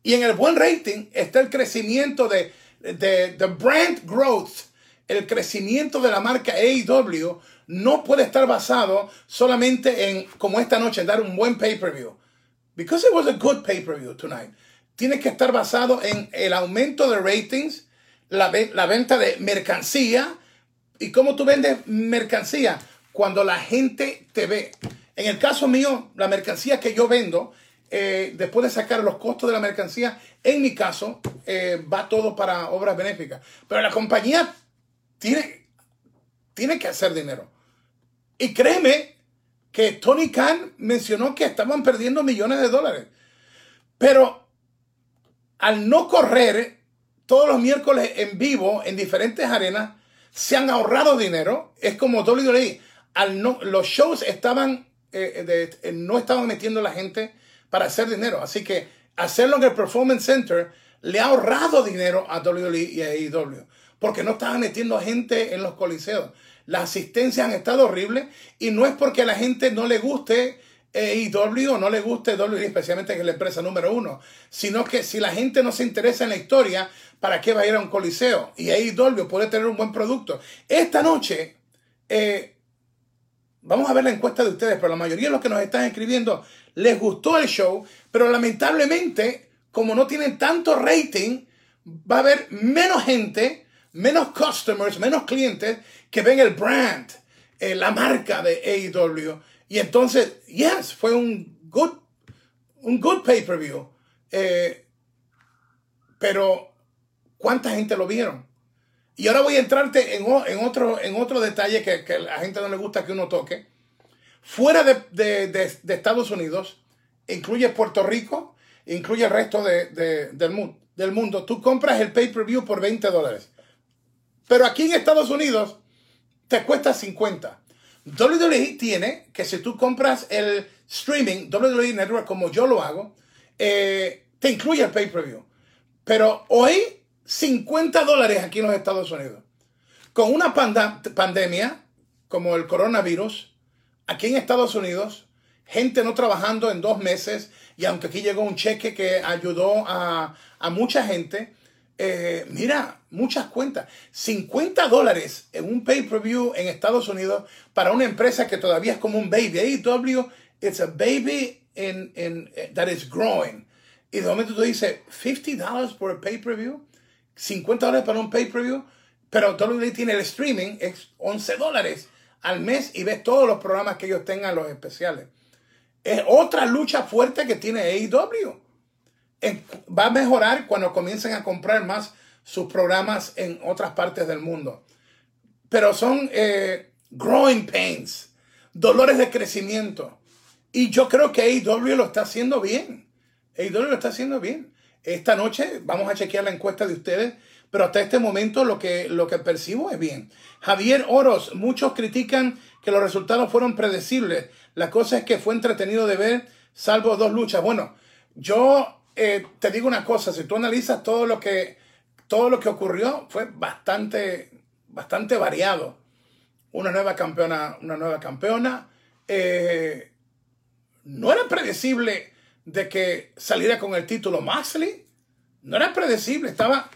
Speaker 1: Y en el buen rating está el crecimiento de, de, brand growth, el crecimiento de la marca AEW no puede estar basado solamente en, como esta noche, en dar un buen pay-per-view. Because it was a good pay-per-view tonight. Tiene que estar basado en el aumento de ratings, la, la venta de mercancía, ¿Y cómo tú vendes mercancía? Cuando la gente te ve. En el caso mío, la mercancía que yo vendo, eh, después de sacar los costos de la mercancía, en mi caso, eh, va todo para obras benéficas. Pero la compañía tiene, tiene que hacer dinero. Y créeme que Tony Khan mencionó que estaban perdiendo millones de dólares. Pero al no correr todos los miércoles en vivo en diferentes arenas, se han ahorrado dinero. Es como WWE. Al no, los shows estaban, eh, eh, no estaban metiendo a la gente para hacer dinero. Así que hacerlo en el Performance Center le ha ahorrado dinero a WWE y a AEW. Porque no estaban metiendo gente en los coliseos. Las asistencias han estado horribles y no es porque a la gente no le guste AEW o no le guste WWE, especialmente que es la empresa número uno, sino que si la gente no se interesa en la historia, ¿para qué va a ir a un coliseo? Y ahí Dolby puede tener un buen producto. Esta noche, eh, vamos a ver la encuesta de ustedes, pero la mayoría de los que nos están escribiendo les gustó el show, pero lamentablemente, como no tienen tanto rating, va a haber menos gente, menos customers, menos clientes que ven el brand, eh, la marca de AEW. Y entonces, yes, fue un good, un good pay-per-view. Eh, pero ¿Cuánta gente lo vieron? Y ahora voy a entrarte en, otro, en otro detalle que, a la gente no le gusta que uno toque. Fuera de, Estados Unidos, incluye Puerto Rico, incluye el resto del, del mundo. Tú compras el pay-per-view por 20 dólares. Pero aquí en Estados Unidos te cuesta 50. WWE tiene que si tú compras el streaming, WWE Network, como yo lo hago, eh, te incluye el pay-per-view. Pero hoy 50 dólares aquí en los Estados Unidos. Con una pandemia como el coronavirus, aquí en Estados Unidos, gente no trabajando en dos meses, y aunque aquí llegó un cheque que ayudó a, mucha gente, eh, mira, muchas cuentas. 50 dólares en un pay-per-view en Estados Unidos para una empresa que todavía es como un baby. AEW, it's a baby in, in, that is growing. Y de momento tú dices, 50 dólares por el pay-per-view. 50 dólares para un pay-per-view, pero WWE tiene el streaming, es 11 dólares al mes y ves todos los programas que ellos tengan, los especiales. Es otra lucha fuerte que tiene AEW. Va a mejorar cuando comiencen a comprar más sus programas en otras partes del mundo. Pero son eh, growing pains, dolores de crecimiento. Y yo creo que AEW lo está haciendo bien. AEW lo está haciendo bien. Esta noche vamos a chequear la encuesta de ustedes, pero hasta este momento lo que, lo que percibo es bien. Javier Oros, muchos critican que los resultados fueron predecibles. La cosa es que fue entretenido de ver, salvo dos luchas. Bueno, yo eh, te digo una cosa, si tú analizas todo lo que, todo lo que ocurrió, fue bastante, bastante variado. Una nueva campeona, una nueva campeona. Eh, no era predecible de que saliera con el título Moxley. No era predecible, estaba,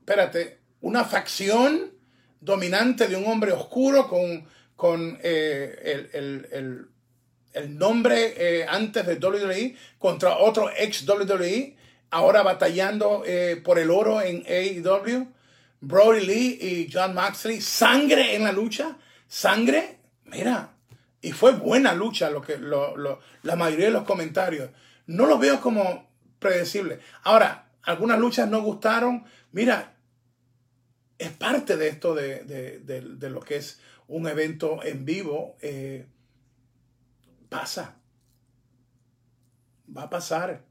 Speaker 1: espérate, una facción dominante de un hombre oscuro con, con eh, el, nombre eh, antes de WWE contra otro ex WWE, ahora batallando eh, por el oro en AEW. Brody Lee y John Moxley, sangre en la lucha, sangre, mira, y fue buena lucha lo que la mayoría de los comentarios no lo veo como predecible. Ahora, algunas luchas no gustaron. Mira, es parte de esto de, lo que es un evento en vivo. Eh, pasa. Va a pasar.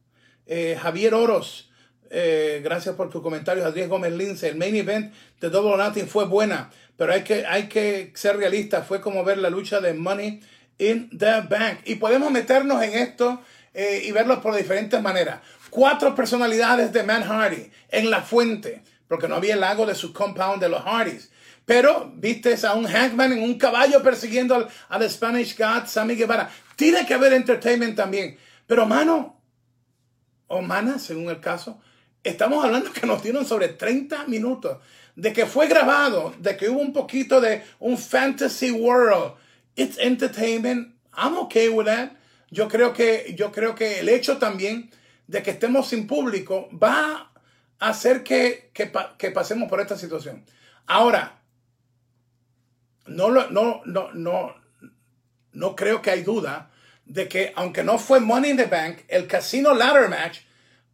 Speaker 1: Eh, Javier Oros, eh, gracias por tu comentario. Adrián Gómez Lince, el main event de Double Nothing fue buena, pero hay que, hay que ser realista. Fue como ver la lucha de Money in the Bank. Y podemos meternos en esto eh, y verlo por diferentes maneras. Cuatro personalidades de Man Hardy en la fuente, porque no había el lago de su compound de los Hardys. Pero viste a un Hankman en un caballo persiguiendo al, al Spanish God, Sammy Guevara. Tiene que haber entertainment también. Pero mano, o mana, según el caso, estamos hablando que nos dieron sobre 30 minutos de que fue grabado, de que hubo un poquito de un fantasy world. It's entertainment. I'm okay with that. Yo creo que, yo creo que el hecho también de que estemos sin público va a hacer que, que, pasemos por esta situación. Ahora, no, no, no, no, no creo que hay duda de que aunque no fue Money in the Bank, el Casino Ladder Match,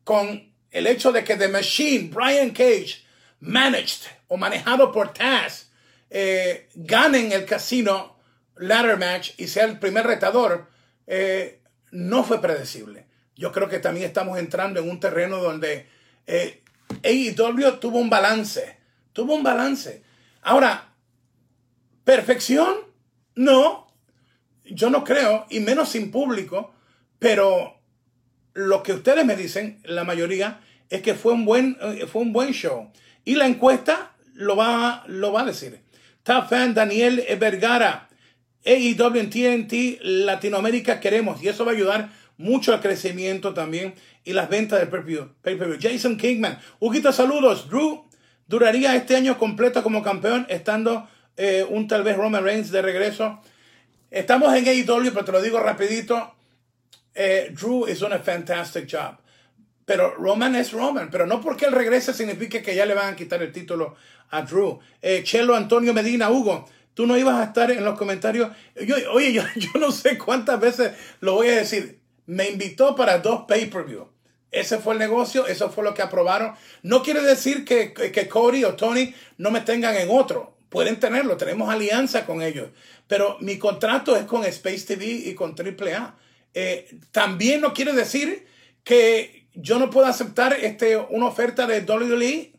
Speaker 1: con el hecho de que The Machine, Brian Cage, managed o manejado por Taz, eh, ganen el Casino Ladder Match y sea el primer retador, eh, no fue predecible. Yo creo que también estamos entrando en un terreno donde eh, AEW tuvo un balance, tuvo un balance. Ahora, perfección, no, yo no creo, y menos sin público, pero lo que ustedes me dicen, la mayoría, es que fue un buen, eh, fue un buen show. Y la encuesta lo va, lo va a decir. Top fan Daniel Vergara. AEW en TNT Latinoamérica queremos. Y eso va a ayudar mucho al crecimiento también y las ventas del pay-per-view. Jason Kingman. Huguito, saludos. Drew duraría este año completo como campeón, estando eh, un tal vez Roman Reigns de regreso. Estamos en AEW, pero te lo digo rapidito. Eh, Drew on a fantastic job. Pero Roman es Roman. Pero no porque él regrese significa que ya le van a quitar el título a Drew. Eh, Chelo Antonio Medina, Hugo, tú no ibas a estar en los comentarios. Oye, yo, yo no sé cuántas veces lo voy a decir. Me invitó para dos pay-per-view. Ese fue el negocio, eso fue lo que aprobaron. No quiere decir que, que Cody o Tony no me tengan en otro. Pueden tenerlo, tenemos alianza con ellos. Pero mi contrato es con Space TV y con AAA. Eh, también no quiere decir que yo no pueda aceptar este, una oferta de WWE.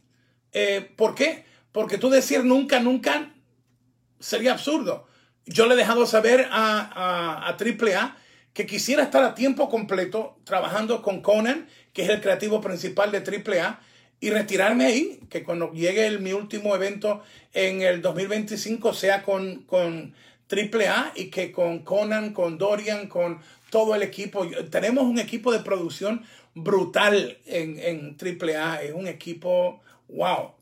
Speaker 1: Eh, ¿Por qué? Porque tú decir nunca, nunca sería absurdo. Yo le he dejado saber a, a, a AAA que quisiera estar a tiempo completo trabajando con Conan, que es el creativo principal de AAA, y retirarme ahí, que cuando llegue el, mi último evento en el 2025 sea con, con AAA y que con Conan, con Dorian, con todo el equipo. Tenemos un equipo de producción brutal en, en AAA. Es un equipo, wow,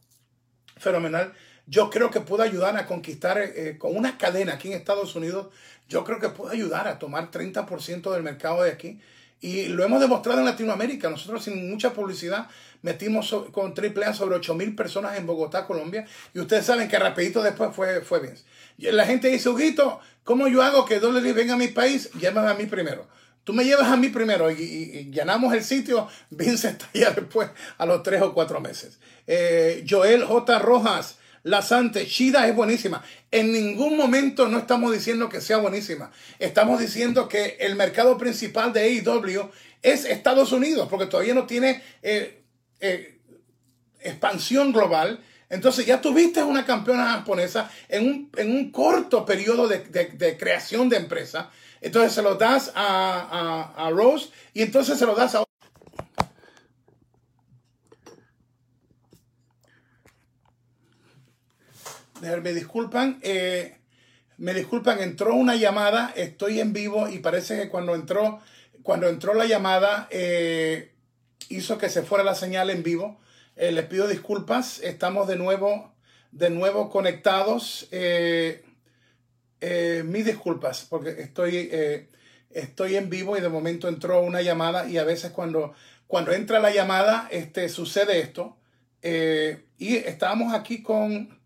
Speaker 1: fenomenal. Yo creo que puede ayudar a conquistar eh, con una cadena aquí en Estados Unidos. Yo creo que puede ayudar a tomar 30% del mercado de aquí. Y lo hemos demostrado en Latinoamérica. Nosotros sin mucha publicidad metimos con AAA sobre 8 mil personas en Bogotá, Colombia. Y ustedes saben que rapidito después fue, fue Vince. La gente dice, Huguito, ¿cómo yo hago que WWE venga a mi país? Llévame a mí primero. Tú me llevas a mí primero y, llenamos el sitio. Vince está ya después a los tres o cuatro meses. Eh, Joel J. Rojas. La Sante, Shida es buenísima. En ningún momento no estamos diciendo que sea buenísima. Estamos diciendo que el mercado principal de AEW es Estados Unidos, porque todavía no tiene eh, eh, expansión global. Entonces ya tuviste una campeona japonesa en un, corto periodo de, creación de empresa. Entonces se lo das a, a, a Rose y entonces se lo das a me disculpan, eh, me disculpan, entró una llamada, estoy en vivo y parece que cuando entró, cuando entró la llamada eh, hizo que se fuera la señal en vivo. Eh, les pido disculpas, estamos de nuevo, de nuevo conectados. mis disculpas, porque estoy, estoy en vivo y de momento entró una llamada y a veces cuando, cuando entra la llamada este, sucede esto. y estábamos aquí con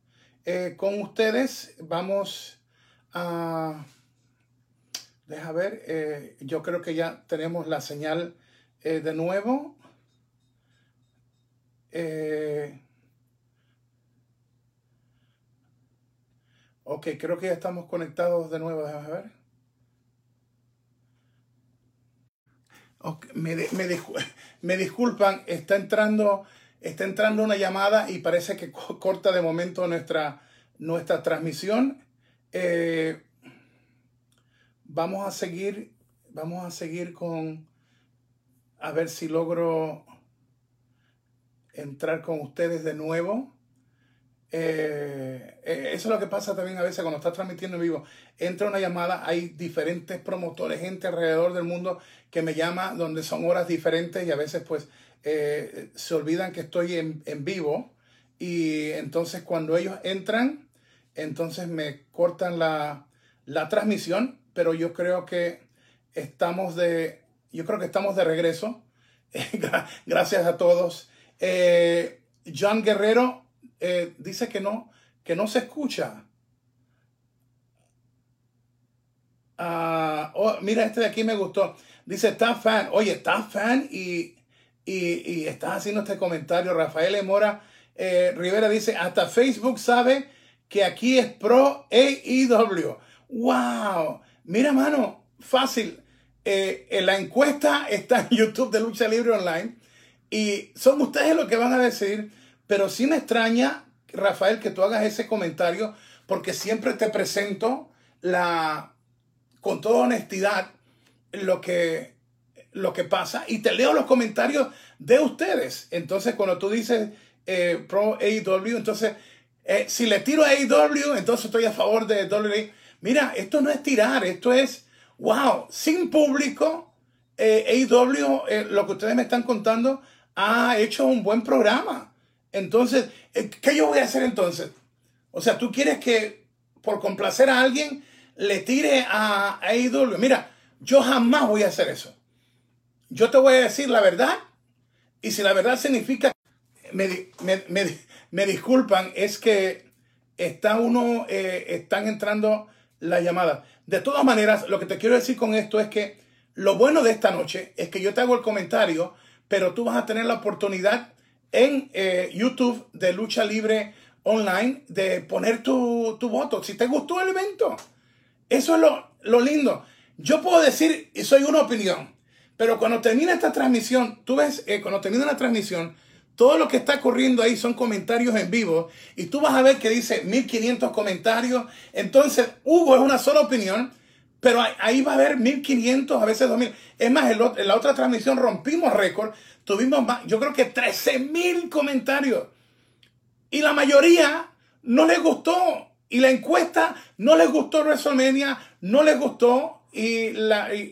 Speaker 1: eh, con ustedes. Vamos a... Deja ver, eh, yo creo que ya tenemos la señal eh, de nuevo. ok, creo que ya estamos conectados de nuevo. Déjame ver. me, disculpan, está entrando, está entrando una llamada y parece que corta de momento nuestra, nuestra transmisión. Eh, vamos a seguir, vamos a seguir con, a ver si logro entrar con ustedes de nuevo. Eh, eh, eso es lo que pasa también a veces cuando estás transmitiendo en vivo. Entra una llamada, hay diferentes promotores, gente alrededor del mundo que me llama donde son horas diferentes y a veces pues eh, se olvidan que estoy en, en, vivo y entonces cuando ellos entran, entonces me cortan la, la transmisión, pero yo creo que estamos de, yo creo que estamos de regreso. Gracias a todos. John Guerrero, eh, dice que no, que no se escucha. Ah, oh, mira, este de aquí me gustó. Dice, está fan. Oye, está fan y, y, estás haciendo este comentario. Rafael Mora eh, Rivera dice, hasta Facebook sabe que aquí es pro AEW. ¡Wow! Mira, mano, fácil. Eh, la encuesta está en YouTube de Lucha Libre Online y son ustedes los que van a decir pero sí me extraña, Rafael, que tú hagas ese comentario, porque siempre te presento la, con toda honestidad lo que, lo que pasa y te leo los comentarios de ustedes. Entonces, cuando tú dices eh, pro AEW, entonces, eh, si le tiro a AEW, entonces estoy a favor de WWE. Mira, esto no es tirar, esto es, wow, sin público, eh, AEW, eh, lo que ustedes me están contando, ha hecho un buen programa. Entonces, ¿qué yo voy a hacer entonces? O sea, tú quieres que por complacer a alguien le tire a, a ídolo. Mira, yo jamás voy a hacer eso. Yo te voy a decir la verdad y si la verdad significa, me, me, disculpan, es que está uno, eh, están entrando las llamadas. De todas maneras, lo que te quiero decir con esto es que lo bueno de esta noche es que yo te hago el comentario, pero tú vas a tener la oportunidad en eh, YouTube de Lucha Libre Online de poner tu, voto. Si te gustó el evento, eso es lo, lo lindo. Yo puedo decir, y soy una opinión, pero cuando termina esta transmisión, tú ves, eh, cuando termina la transmisión, todo lo que está corriendo ahí son comentarios en vivo y tú vas a ver que dice 1500 comentarios. Entonces, Hugo es una sola opinión, pero ahí va a haber 1500, a veces 2000. Es más, en la otra transmisión rompimos récord Tuvimos yo creo que 13 mil comentarios. Y la mayoría no les gustó. Y la encuesta no les gustó WrestleMania, no les gustó. Y, la, y,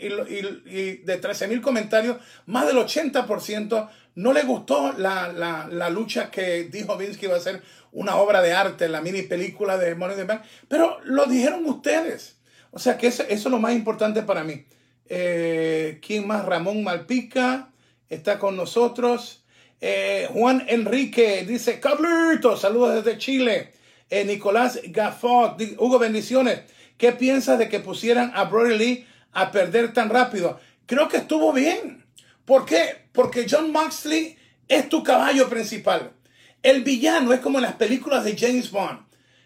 Speaker 1: de 13 mil comentarios, más del 80% no les gustó la, lucha que dijo Vince que iba a ser una obra de arte, la mini película de Money in the Bank. Pero lo dijeron ustedes. O sea que eso, es lo más importante para mí. Eh, ¿Quién más? Ramón Malpica está con nosotros. Eh, Juan Enrique dice, Carlitos, saludos desde Chile. Eh, Nicolás Gaffot, Hugo, bendiciones. ¿Qué piensas de que pusieran a Brody Lee a perder tan rápido? Creo que estuvo bien. ¿Por qué? Porque John Moxley es tu caballo principal. El villano es como en las películas de James Bond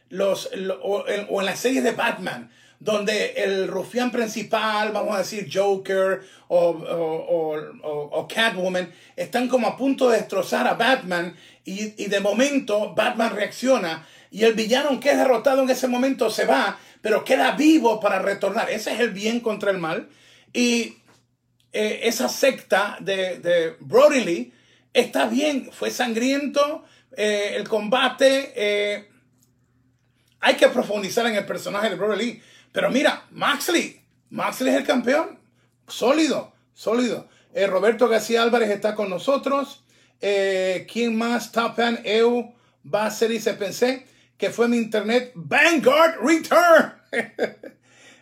Speaker 1: los, o en las series de Batman donde el rufián principal, vamos a decir Joker o, Catwoman, están como a punto de destrozar a Batman y, y, de momento Batman reacciona y el villano que es derrotado en ese momento se va, pero queda vivo para retornar. Ese es el bien contra el mal. Y eh, esa secta de, de Brody está bien, fue sangriento eh, el combate. Eh, hay que profundizar en el personaje de Brody Lee pero mira, Maxley, Maxley es el campeón. Sólido, sólido. Eh, Roberto García Álvarez está con nosotros. Eh, ¿Quién más? Tapan Eu va a ser, dice, pensé que fue mi internet. Vanguard Return.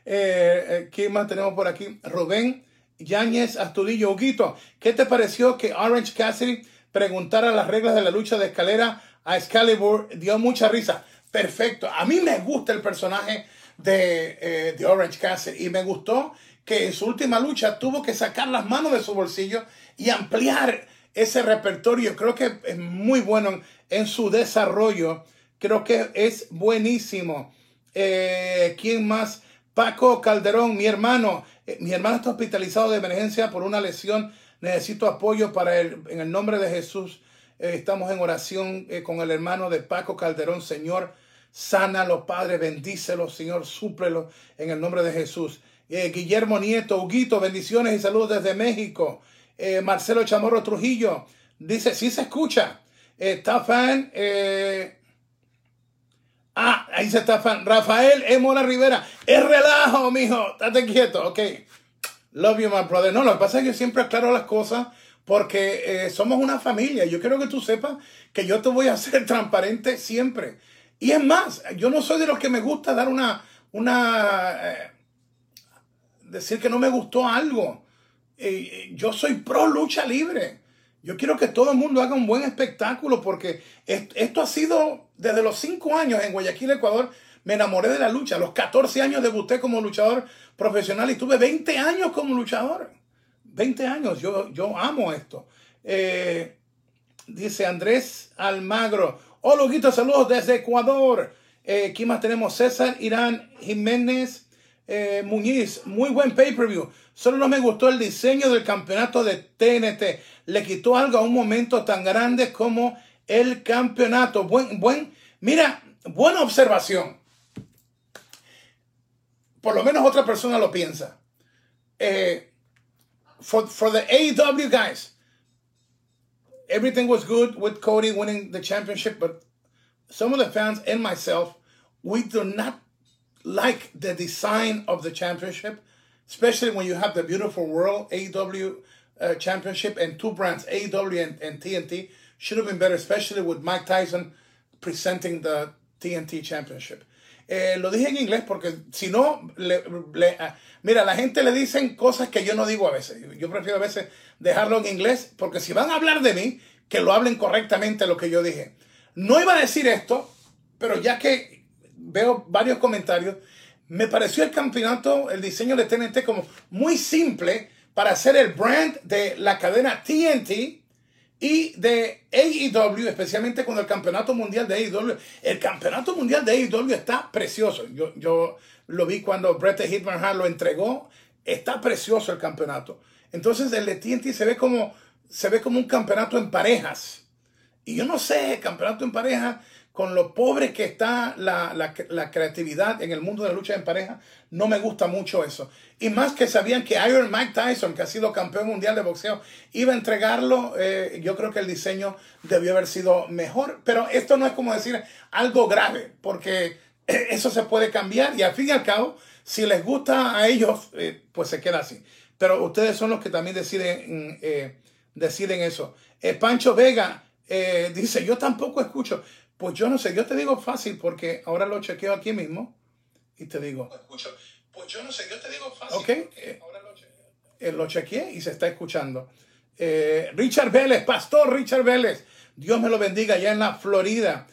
Speaker 1: Eh, ¿Quién más tenemos por aquí? Rubén Yáñez Astudillo. Huguito, ¿qué te pareció que Orange Cassidy preguntara las reglas de la lucha de escalera a Excalibur? Dio mucha risa. Perfecto. A mí me gusta el personaje de, eh, Orange Cassidy. Y me gustó que en su última lucha tuvo que sacar las manos de su bolsillo y ampliar ese repertorio. Creo que es muy bueno en, su desarrollo. Creo que es buenísimo. Eh, ¿Quién más? Paco Calderón, mi hermano, eh, mi hermano está hospitalizado de emergencia por una lesión. Necesito apoyo para él. En el nombre de Jesús, eh, estamos en oración con el hermano de Paco Calderón. Señor, sánalo, Padre, bendícelo, Señor, súplelo en el nombre de Jesús. Guillermo Nieto, Huguito, bendiciones y saludos desde México. Marcelo Chamorro Trujillo, dice, sí se escucha. Tafan, Ah, ahí se está fan. Rafael Emola Rivera. Es relajo, mijo. Date quieto. Ok. Love you, my brother. No, lo que pasa es que yo siempre aclaro las cosas porque eh, somos una familia. Yo quiero que tú sepas que yo te voy a ser transparente siempre. Y es más, yo no soy de los que me gusta dar una, una, eh, decir que no me gustó algo. Yo soy pro lucha libre. Yo quiero que todo el mundo haga un buen espectáculo porque esto ha sido desde los 5 años en Guayaquil, Ecuador. Me enamoré de la lucha. A los 14 años debuté como luchador profesional y tuve 20 años como luchador. 20 años. Yo, yo amo esto. Eh, dice Andrés Almagro. Hola, Huguito, saludos desde Ecuador. Eh, aquí más tenemos? César Irán Jiménez eh, Muñiz. Muy buen pay-per-view. Solo no me gustó el diseño del campeonato de TNT le quitó algo a un momento tan grande como el campeonato. Buen, buen, mira, buena observación. Por lo menos otra persona lo piensa. Eh, for, for the AEW guys, everything was good with Cody winning the championship, but some of the fans and myself, we do not like the design of the championship, especially when you have the beautiful world AEW uh, championship and two brands, AEW and, and TNT, should have been better, especially with Mike Tyson presenting the TNT Championship. Eh, lo dije en inglés porque si no, le, le, uh, mira, la gente le dicen cosas que yo no digo a veces. Yo prefiero a veces dejarlo en inglés porque si van a hablar de mí, que lo hablen correctamente lo que yo dije. No iba a decir esto, pero ya que veo varios comentarios, me pareció el campeonato, el diseño de TNT como muy simple para hacer el brand de la cadena TNT y de AEW, especialmente con el campeonato mundial de AEW. El campeonato mundial de AEW está precioso. Yo, yo lo vi cuando Bret Hitman Hart lo entregó. Está precioso el campeonato. Entonces el de TNT se ve como, se ve como un campeonato en parejas. Y yo no sé, campeonato en parejas con lo pobre que está la, la, creatividad en el mundo de la lucha en pareja, no me gusta mucho eso. Y más que sabían que Iron Mike Tyson, que ha sido campeón mundial de boxeo, iba a entregarlo, eh, yo creo que el diseño debió haber sido mejor. Pero esto no es como decir algo grave, porque eso se puede cambiar y al fin y al cabo, si les gusta a ellos, eh, pues se queda así. Pero ustedes son los que también deciden, eh, deciden eso. Pancho Vega dice, yo tampoco escucho. Pues yo no sé, yo te digo fácil porque ahora lo chequeo aquí mismo y te digo. Pues yo no sé, yo te digo fácil. Ok, eh, ahora lo, chequeo. Eh, lo chequeé y se está escuchando. Eh, Richard Vélez, Pastor Richard Vélez, Dios me lo bendiga allá en la Florida.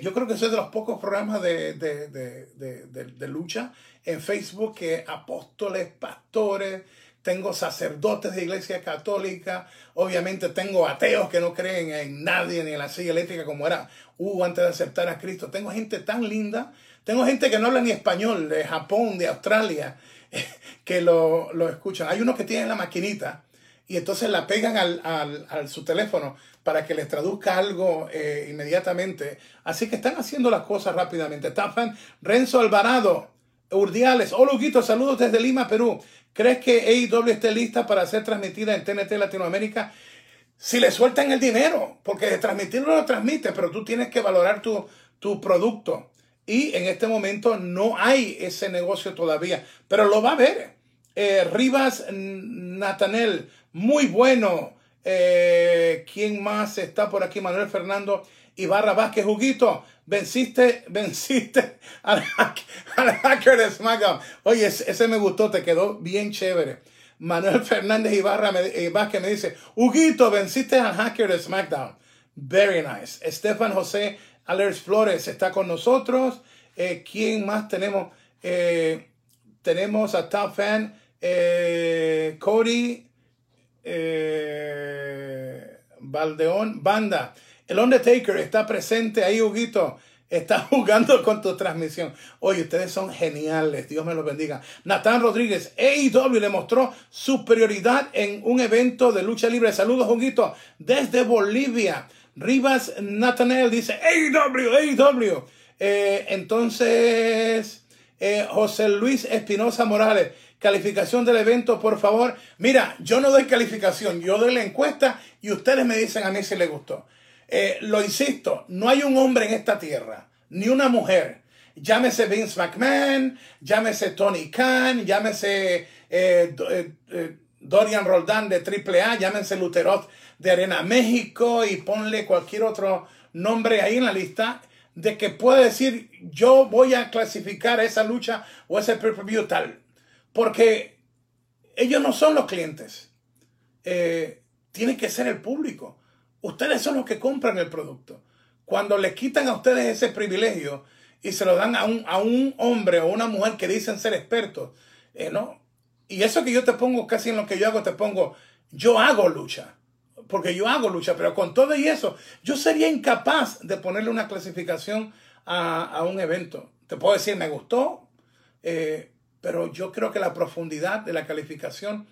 Speaker 1: yo creo que es de los pocos programas de, de, de, de, lucha en Facebook que apóstoles, pastores, tengo sacerdotes de iglesia católica, obviamente tengo ateos que no creen en nadie ni en la silla eléctrica como era Hugo antes de aceptar a Cristo. Tengo gente tan linda, tengo gente que no habla ni español, de Japón, de Australia, que lo, lo escuchan. Hay unos que tienen la maquinita y entonces la pegan al, al, su teléfono para que les traduzca algo eh, inmediatamente. Así que están haciendo las cosas rápidamente. Tafan Renzo Alvarado, Urdiales, hola Huguito, saludos desde Lima, Perú. ¿Crees que AEW esté lista para ser transmitida en TNT Latinoamérica? Si le sueltan el dinero, porque transmitirlo lo transmite, pero tú tienes que valorar tu, tu producto. Y en este momento no hay ese negocio todavía, pero lo va a haber. Eh, Rivas Natanel, muy bueno. Eh, ¿Quién más está por aquí? Manuel Fernando Ibarra Vázquez, Juguito. Venciste, venciste al, hacker de SmackDown. Oye, ese, me gustó, te quedó bien chévere. Manuel Fernández Ibarra me, eh, Vázquez me dice, Huguito, venciste al hacker de SmackDown. Very nice. Estefan José Alers Flores está con nosotros. Eh, ¿Quién más tenemos? Eh, tenemos a Top Fan, Cody Valdeón Banda. El Undertaker está presente ahí, Huguito. Está jugando con tu transmisión. Oye, ustedes son geniales. Dios me los bendiga. Natán Rodríguez, AEW le mostró superioridad en un evento de lucha libre. Saludos, Juguito, desde Bolivia. Rivas Nathaniel dice, AEW, AEW. Eh, entonces, eh, José Luis Espinosa Morales, calificación del evento, por favor. Mira, yo no doy calificación, yo doy la encuesta y ustedes me dicen a mí si les gustó. Eh, lo insisto, no hay un hombre en esta tierra, ni una mujer. Llámese Vince McMahon, llámese Tony Khan, llámese Dorian Roldán de AAA, llámese Luteroth de Arena México y ponle cualquier otro nombre ahí en la lista de que puede decir yo voy a clasificar esa lucha o ese pay-per-view tal. Porque ellos no son los clientes. Eh, tiene que ser el público. Ustedes son los que compran el producto. Cuando les quitan a ustedes ese privilegio y se lo dan a un, a un hombre o una mujer que dicen ser expertos, eh, ¿no? Y eso que yo te pongo casi en lo que yo hago, te pongo, yo hago lucha porque yo hago lucha, pero con todo y eso, yo sería incapaz de ponerle una clasificación a, un evento. Te puedo decir, me gustó, eh, pero yo creo que la profundidad de la calificación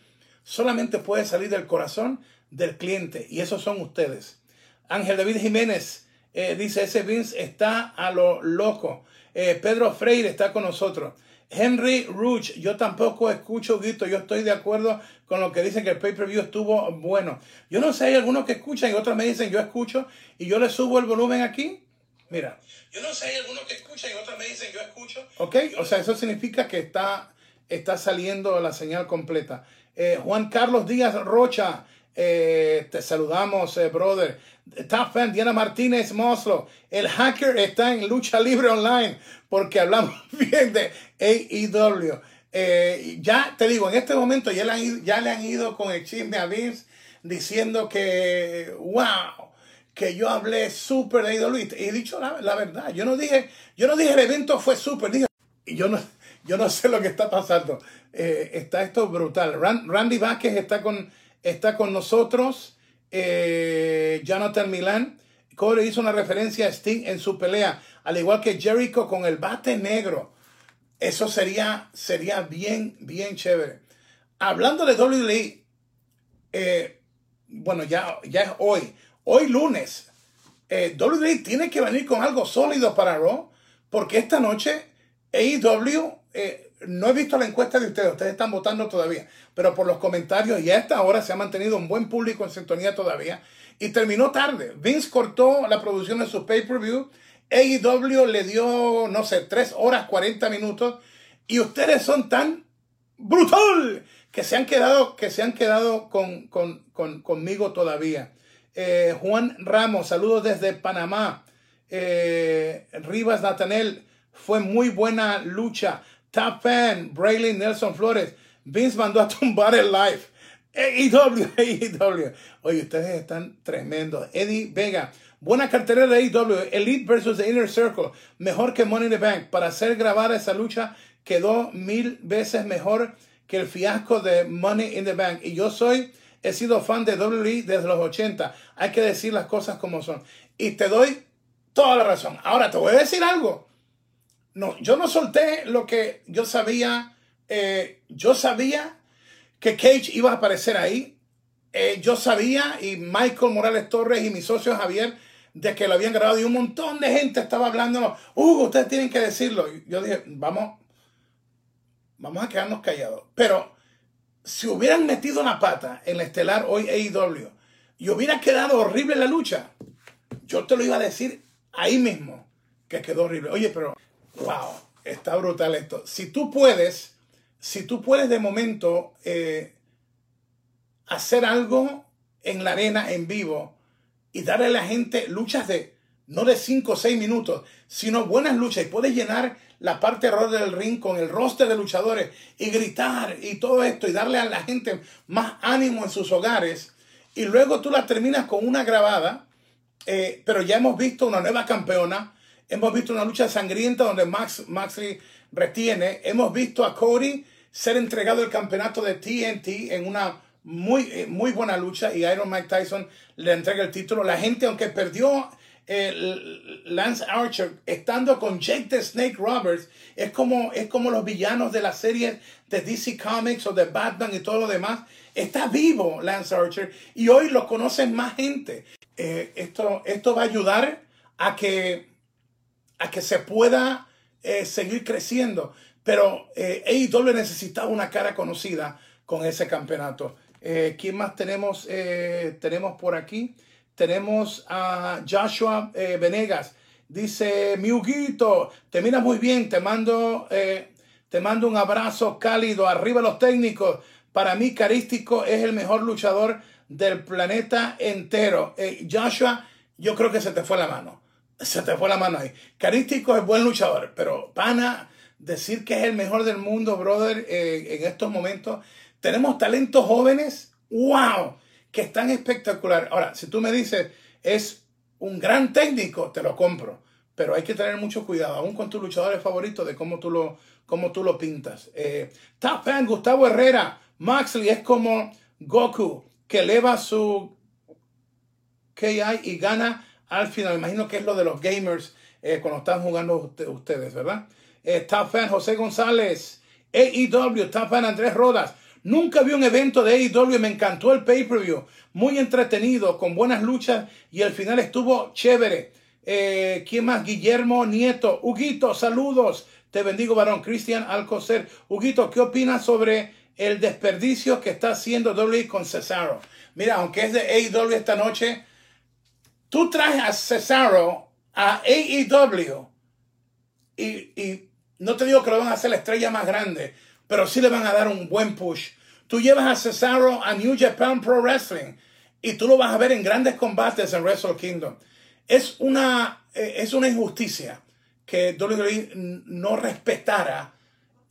Speaker 1: solamente puede salir del corazón del cliente, y esos son ustedes. Ángel David Jiménez eh, dice, ese Vince está a lo loco. Eh, Pedro Freire está con nosotros. Henry Ruch, yo tampoco escucho grito, yo estoy de acuerdo con lo que dicen que el pay-per-view estuvo bueno. Yo no sé, hay algunos que escuchan y otros me dicen yo escucho y yo le subo el volumen aquí. Mira. Yo no sé, hay algunos que escuchan y otros me dicen yo escucho. Ok, o sea, eso significa que está, está saliendo la señal completa. Eh, Juan Carlos Díaz Rocha, eh, te saludamos, eh, brother. Top fan, Diana Martínez Moslo. El hacker está en lucha libre online porque hablamos bien de AEW. Ya te digo, en este momento ya le han ido, ya le han ido con el chisme a Vince diciendo que, wow, que yo hablé súper de AEW. Y he dicho la, verdad. Yo no dije, yo no dije el evento fue súper. Dije, yo no, yo no sé lo que está pasando. está esto brutal. Randy Vázquez está con está con nosotros eh, Jonathan Milan. Corey hizo una referencia a Sting en su pelea, al igual que Jericho con el bate negro. Eso sería, sería bien, bien chévere. Hablando de WWE, eh, bueno, ya, ya es hoy, hoy lunes, eh, WWE tiene que venir con algo sólido para Raw, porque esta noche AEW eh, no he visto la encuesta de ustedes, ustedes están votando todavía, pero por los comentarios y a esta hora se ha mantenido un buen público en sintonía todavía y terminó tarde. Vince cortó la producción de su pay-per-view, AEW le dio, no sé, 3 horas 40 minutos y ustedes son tan brutal que se han quedado, que se han quedado con, conmigo todavía. Eh, Juan Ramos, saludos desde Panamá. Eh, Rivas Natanel, fue muy buena lucha. Top fan, Braylon Nelson Flores. Vince mandó a tumbar el live. AEW, AEW. Oye, ustedes están tremendos. Eddie Vega. Buena cartera de AEW. Elite versus The Inner Circle. Mejor que Money in the Bank. Para hacer grabar esa lucha quedó mil veces mejor que el fiasco de Money in the Bank. Y yo soy, he sido fan de WWE desde los 80. Hay que decir las cosas como son. Y te doy toda la razón. Ahora te voy a decir algo. No, yo no solté lo que yo sabía. Eh, yo sabía que Cage iba a aparecer ahí. Eh, yo sabía, y Michael Morales Torres y mi socio Javier, de que lo habían grabado y un montón de gente estaba hablando. Hugo, ustedes tienen que decirlo. Yo dije, vamos, vamos a quedarnos callados. Pero si hubieran metido la pata en la estelar hoy AEW y hubiera quedado horrible la lucha, yo te lo iba a decir ahí mismo, que quedó horrible. Oye, pero wow, está brutal esto. Si tú puedes, si tú puedes de momento eh, hacer algo en la arena en vivo y darle a la gente luchas de no de 5 o 6 minutos, sino buenas luchas y puedes llenar la parte error del ring con el roster de luchadores y gritar y todo esto y darle a la gente más ánimo en sus hogares y luego tú la terminas con una grabada, eh, pero ya hemos visto una nueva campeona, Hemos visto una lucha sangrienta donde Max Maxley retiene. Hemos visto a Cody ser entregado el campeonato de TNT en una muy, eh, muy buena lucha y Iron Mike Tyson le entrega el título. La gente, aunque perdió Lance Archer estando con Jake the Snake Roberts es como, es como los villanos de la serie de DC Comics o de Batman y todo lo demás. Está vivo Lance Archer y hoy lo conocen más gente. Eh, esto, esto va a ayudar a que, a que se pueda eh, seguir creciendo. Pero eh, AEW necesitaba una cara conocida con ese campeonato. Eh, ¿Quién más tenemos, tenemos por aquí? Tenemos a Joshua Venegas. Dice, mi Huguito, te miras muy bien, te mando, te mando un abrazo cálido, arriba los técnicos. Para mí, Carístico es el mejor luchador del planeta entero. Joshua, yo creo que se te fue la mano se te fue la mano ahí. Carístico es buen luchador, pero Pana, decir que es el mejor del mundo, brother, eh, en estos momentos. Tenemos talentos jóvenes, wow, que están espectacular. Ahora, si tú me dices, es un gran técnico, te lo compro. Pero hay que tener mucho cuidado, aún con tus luchadores favoritos, de cómo tú lo, cómo tú lo pintas. Eh, top fan, Gustavo Herrera. Maxley es como Goku, que eleva su KI y gana al final. Imagino que es lo de los gamers eh, cuando están jugando ustedes, ¿verdad? Eh, top fan José González, AEW, top fan Andrés Rodas. Nunca vi un evento de AEW, me encantó el pay-per-view. Muy entretenido, con buenas luchas y el final estuvo chévere. Eh, ¿Quién más? Guillermo Nieto. Huguito, saludos. Te bendigo, varón. Cristian Alcocer. Huguito, ¿qué opinas sobre el desperdicio que está haciendo WWE con Cesaro? Mira, aunque es de AEW esta noche, Tú traes a Cesaro a AEW y, no te digo que lo van a hacer la estrella más grande, pero sí le van a dar un buen push. Tú llevas a Cesaro a New Japan Pro Wrestling y tú lo vas a ver en grandes combates en Wrestle Kingdom. Es una, eh, es una injusticia que WWE no respetara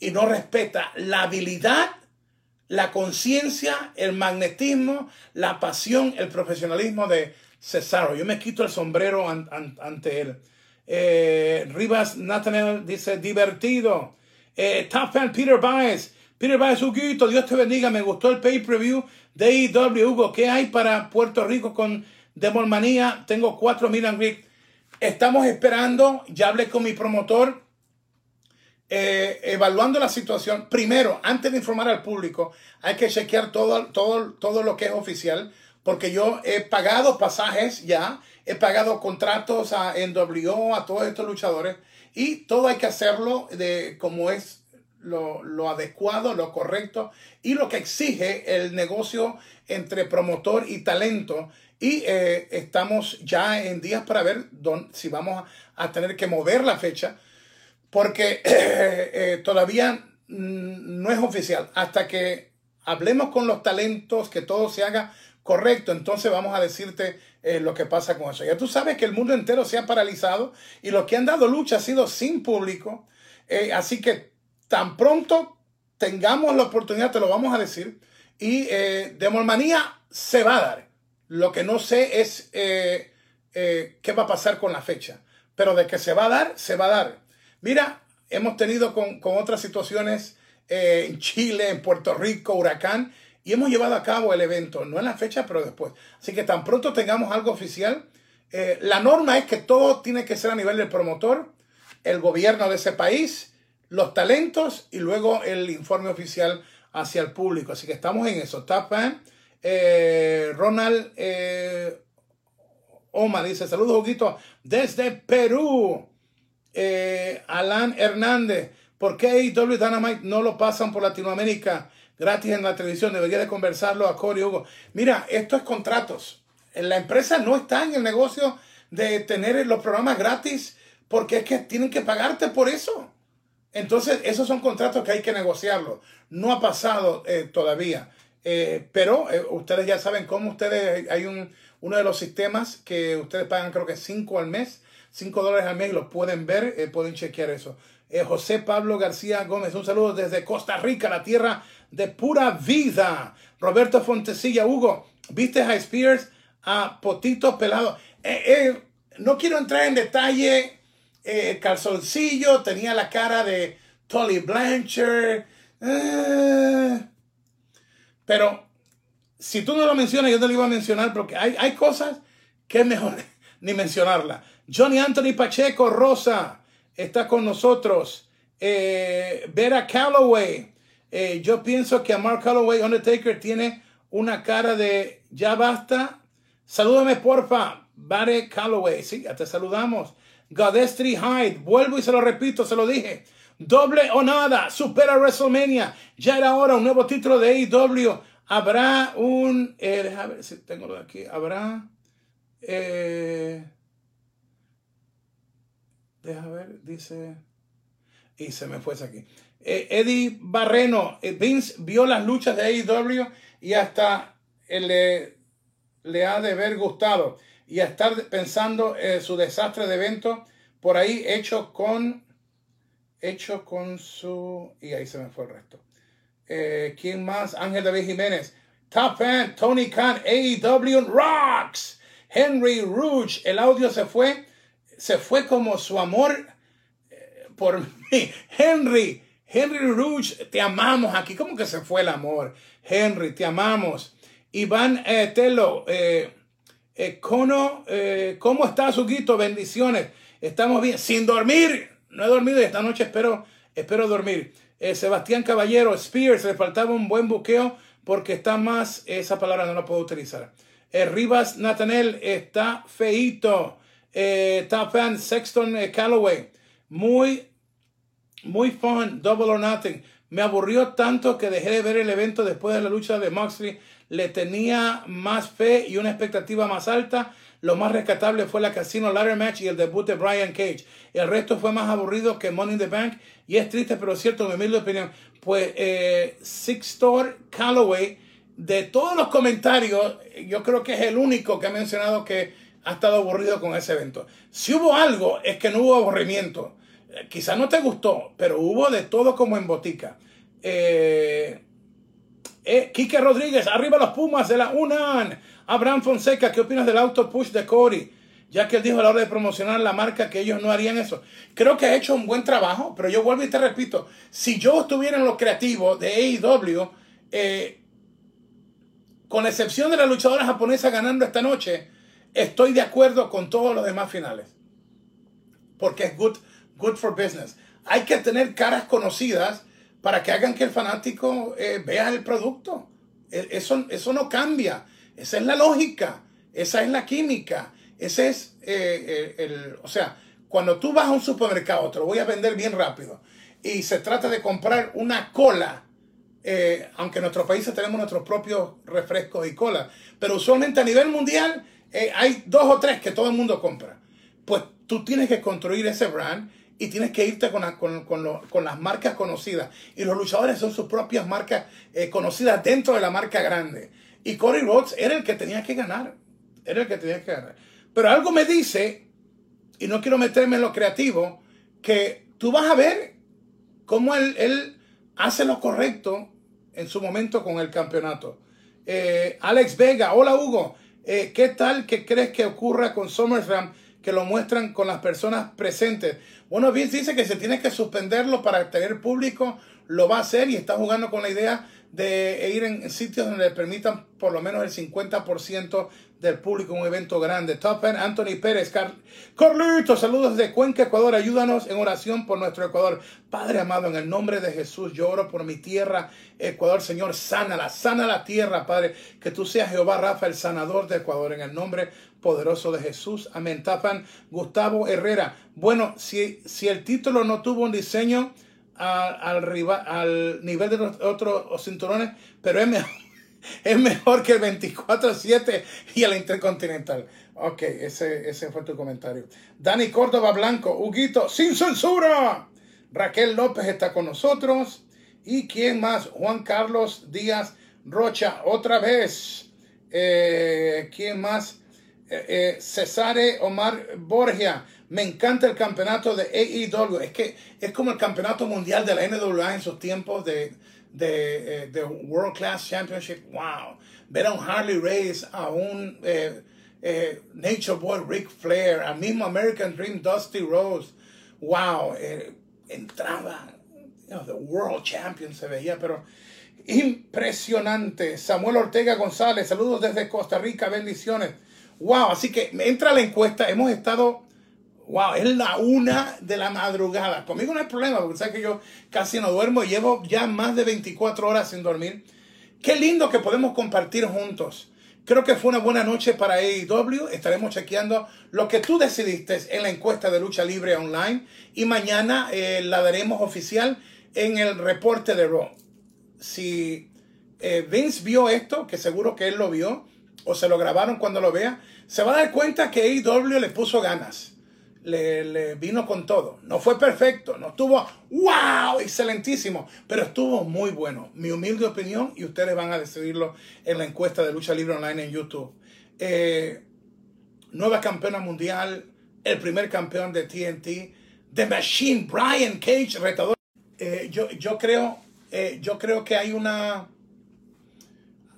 Speaker 1: y no respeta la habilidad, la conciencia, el magnetismo, la pasión, el profesionalismo de, Cesaro. Yo me quito el sombrero ante él. Eh, Rivas Nathaniel dice divertido. Eh, top fan Peter Baez. Peter Baez, Huguito, Dios te bendiga. Me gustó el pay-per-view de AEW. Hugo, ¿qué hay para Puerto Rico con Demonmanía? Tengo cuatro Milan Estamos esperando. Ya hablé con mi promotor. Eh, evaluando la situación, primero, antes de informar al público, hay que chequear todo, todo, todo lo que es oficial porque yo he pagado pasajes ya, he pagado contratos a NWO, a todos estos luchadores, y todo hay que hacerlo de como es lo, lo, adecuado, lo correcto y lo que exige el negocio entre promotor y talento. Y eh, estamos ya en días para ver si vamos a, tener que mover la fecha, porque eh, todavía no es oficial. Hasta que hablemos con los talentos, que todo se haga Correcto, entonces vamos a decirte eh, lo que pasa con eso. Ya tú sabes que el mundo entero se ha paralizado y lo que han dado lucha ha sido sin público. Eh, así que tan pronto tengamos la oportunidad, te lo vamos a decir. Y eh, Demolmanía se va a dar. Lo que no sé es eh, qué va a pasar con la fecha. Pero de que se va a dar, se va a dar. Mira, hemos tenido con, con otras situaciones en Chile, en Puerto Rico, huracán y hemos llevado a cabo el evento, no en la fecha, pero después. Así que tan pronto tengamos algo oficial, eh, la norma es que todo tiene que ser a nivel del promotor, el gobierno de ese país, los talentos y luego el informe oficial hacia el público. Así que estamos en eso. Tapan, eh, Ronald eh, Oma dice, saludos, Huguito, desde Perú. Eh, Alan Hernández, ¿por qué AEW Dynamite no lo pasan por Latinoamérica? Gratis en la televisión. Debería de conversarlo a Cory Hugo. Mira, esto es contratos. La empresa no está en el negocio de tener los programas gratis porque es que tienen que pagarte por eso. Entonces, esos son contratos que hay que negociarlo. No ha pasado eh, todavía. Eh, pero eh, ustedes ya saben cómo ustedes, hay un, uno de los sistemas que ustedes pagan creo que 5 al mes, 5 dólares al mes y lo pueden ver, pueden chequear eso. José Pablo García Gómez, un saludo desde Costa Rica, la tierra de pura vida. Roberto Fontecilla, Hugo, ¿viste a Spears a Potito Pelado? Eh, eh, no quiero entrar en detalle. Eh, calzoncillo tenía la cara de Tolly Blanchard. pero si tú no lo mencionas, yo te lo iba a mencionar porque hay, hay cosas que es mejor ni mencionarla. Johnny Anthony Pacheco Rosa está con nosotros. Eh, Vera Calloway. Eh, yo pienso que a Mark Calloway Undertaker tiene una cara de ya basta. Salúdame porfa, Bare Calloway. Sí, ya te saludamos. Godestry Hyde. Vuelvo y se lo repito, se lo dije. Doble o nada. Supera WrestleMania. Ya era hora un nuevo título de AEW. Habrá un. Eh, déjame ver si tengo lo de aquí. Habrá. Eh, deja ver, dice. Y se me fue aquí. Eh, Eddie Barreno. Eh, Vince vio las luchas de AEW y hasta le, le ha de haber gustado. Y estar pensando en su desastre de evento por ahí hecho con. Hecho con su. Y ahí se me fue el resto. Eh, ¿Quién más? Ángel David Jiménez. Top fan, Tony Khan, AEW Rocks. Henry Rouge. El audio se fue. Se fue como su amor eh, por mí. Henry. Henry Rouge, te amamos aquí. ¿Cómo que se fue el amor? Henry, te amamos. Iván eh, Telo. Eh, eh, Cono, ¿cómo está, Suquito? Bendiciones. Estamos bien. Sin dormir. No he dormido y esta noche espero, espero dormir. Eh, Sebastián Caballero, Spears, le faltaba un buen buqueo porque está más, esa palabra no la puedo utilizar. Eh, Rivas Nathaniel está feito. Eh, top fan Sexton eh, Calloway. Muy, muy fun. Double or nothing. Me aburrió tanto que dejé de ver el evento después de la lucha de Moxley. Le tenía más fe y una expectativa más alta. Lo más rescatable fue la Casino Ladder Match y el debut de Brian Cage. El resto fue más aburrido que Money in the Bank. Y es triste, pero cierto, mi humilde opinión. Pues eh, Sixtor Calloway, de todos los comentarios, yo creo que es el único que ha mencionado que ha estado aburrido con ese evento. Si hubo algo, es que no hubo aburrimiento. Quizás no te gustó, pero hubo de todo como en botica. Eh, eh, Quique Rodríguez, arriba los Pumas de la UNAN. Abraham Fonseca, ¿qué opinas del auto push de Cody? Ya que él dijo a la hora de promocionar la marca que ellos no harían eso. Creo que ha hecho un buen trabajo, pero yo vuelvo y te repito, si yo estuviera en lo creativo de AEW, eh, con excepción de la luchadora japonesa ganando esta noche, estoy de acuerdo con todos los demás finales. Porque es good, good for business. Hay que tener caras conocidas para que hagan que el fanático eh, vea el producto. E, eso, eso no cambia. Esa es la lógica, esa es la química, ese es eh, el, o sea, cuando tú vas a un supermercado, te lo voy a vender bien rápido, y se trata de comprar una cola, eh, aunque en nuestros países tenemos nuestros propios refrescos y cola, pero usualmente a nivel mundial eh, hay dos o tres que todo el mundo compra. Pues tú tienes que construir ese brand y tienes que irte con, con, con, con, las marcas conocidas. Y los luchadores son sus propias marcas conocidas dentro de la marca grande. Y Cody Rhodes era el que tenía que ganar. Era el que tenía que ganar. Pero algo me dice, y no quiero meterme en lo creativo, que tú vas a ver cómo él, hace lo correcto en su momento con el campeonato. Eh, Alex Vega, hola Hugo, eh, ¿qué tal que crees que ocurra con SummerSlam que lo muestran con las personas presentes? Bueno, Vince dice que se tiene que suspenderlo para tener público, lo va a hacer y está jugando con la idea de ir en sitios donde le permitan por lo menos el 50% del público un evento grande. Top Anthony Pérez. Car saludos de Cuenca, Ecuador. Ayúdanos en oración por nuestro Ecuador. Padre amado, en el nombre de Jesús, yo oro por mi tierra, Ecuador. Señor, sánala, sana la tierra, Padre. Que tú seas Jehová Rafa, el sanador de Ecuador. En el nombre poderoso de Jesús. Amén. Tapan Gustavo Herrera. Bueno, si, si el título no tuvo un diseño, al, al nivel de los otros cinturones, pero es mejor, es mejor que el 24-7 y el Intercontinental. Ok, ese, ese fue tu comentario. Dani Córdoba Blanco, Huguito, sin censura. Raquel López está con nosotros. ¿Y quién más? Juan Carlos Díaz Rocha, otra vez. Eh, ¿Quién más? Eh, eh, Cesare Omar Borgia. Me encanta el campeonato de AEW. Es que es como el campeonato mundial de la NWA en sus tiempos de, de, de World Class Championship. Wow. Ver a un Harley Race, a un eh, eh, Nature Boy Ric Flair, al mismo American Dream Dusty Rose. Wow. Eh, entraba, the World Champion se veía, pero impresionante. Samuel Ortega González, saludos desde Costa Rica, bendiciones. Wow, así que entra la encuesta. Hemos estado, wow, es la una de la madrugada. Conmigo no hay problema, porque sabes que yo casi no duermo. Llevo ya más de 24 horas sin dormir. Qué lindo que podemos compartir juntos. Creo que fue una buena noche para AEW. Estaremos chequeando lo que tú decidiste en la encuesta de lucha libre online. Y mañana eh, la daremos oficial en el reporte de Raw. Si eh, Vince vio esto, que seguro que él lo vio, o se lo grabaron cuando lo vea, se va a dar cuenta que AEW le puso ganas. Le, vino con todo. No fue perfecto, no estuvo wow, excelentísimo, pero estuvo muy bueno. Mi humilde opinión y ustedes van a decidirlo en la encuesta de lucha libre online en YouTube. Eh, nueva campeona mundial, el primer campeón de TNT, The Machine, Brian Cage, retador. Eh, yo, yo, creo, eh, yo creo que hay una,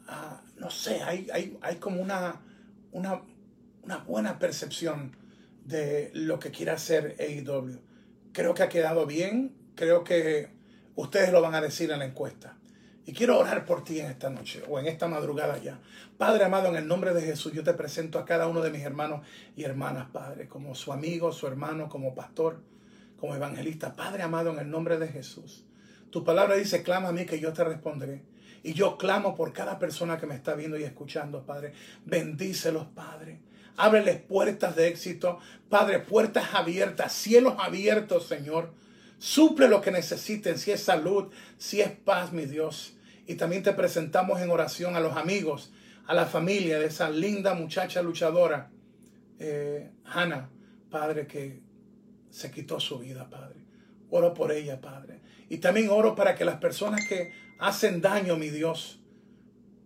Speaker 1: ah, no sé, hay, hay, hay como una, una, una buena percepción de lo que quiere hacer AEW. Creo que ha quedado bien, creo que ustedes lo van a decir en la encuesta. Y quiero orar por ti en esta noche o en esta madrugada ya. Padre amado, en el nombre de Jesús, yo te presento a cada uno de mis hermanos y hermanas, Padre, como su amigo, su hermano, como pastor, como evangelista. Padre amado, en el nombre de Jesús. Tu palabra dice, clama a mí que yo te responderé. Y yo clamo por cada persona que me está viendo y escuchando, Padre. Bendícelos, Padre. Ábreles puertas de éxito. Padre, puertas abiertas, cielos abiertos, Señor. Suple lo que necesiten, si es salud, si es paz, mi Dios. Y también te presentamos en oración a los amigos, a la familia de esa linda muchacha luchadora, eh, Hannah, Padre, que se quitó su vida, Padre. Oro por ella, Padre. Y también oro para que las personas que hacen daño, mi Dios,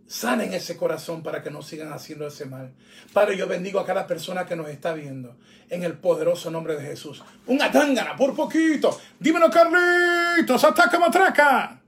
Speaker 1: sanen ese corazón para que no sigan haciendo ese mal. Padre, yo bendigo a cada persona que nos está viendo en el poderoso nombre de Jesús. Un atángana por poquito. Dímelo, Carlitos, ataca matraca.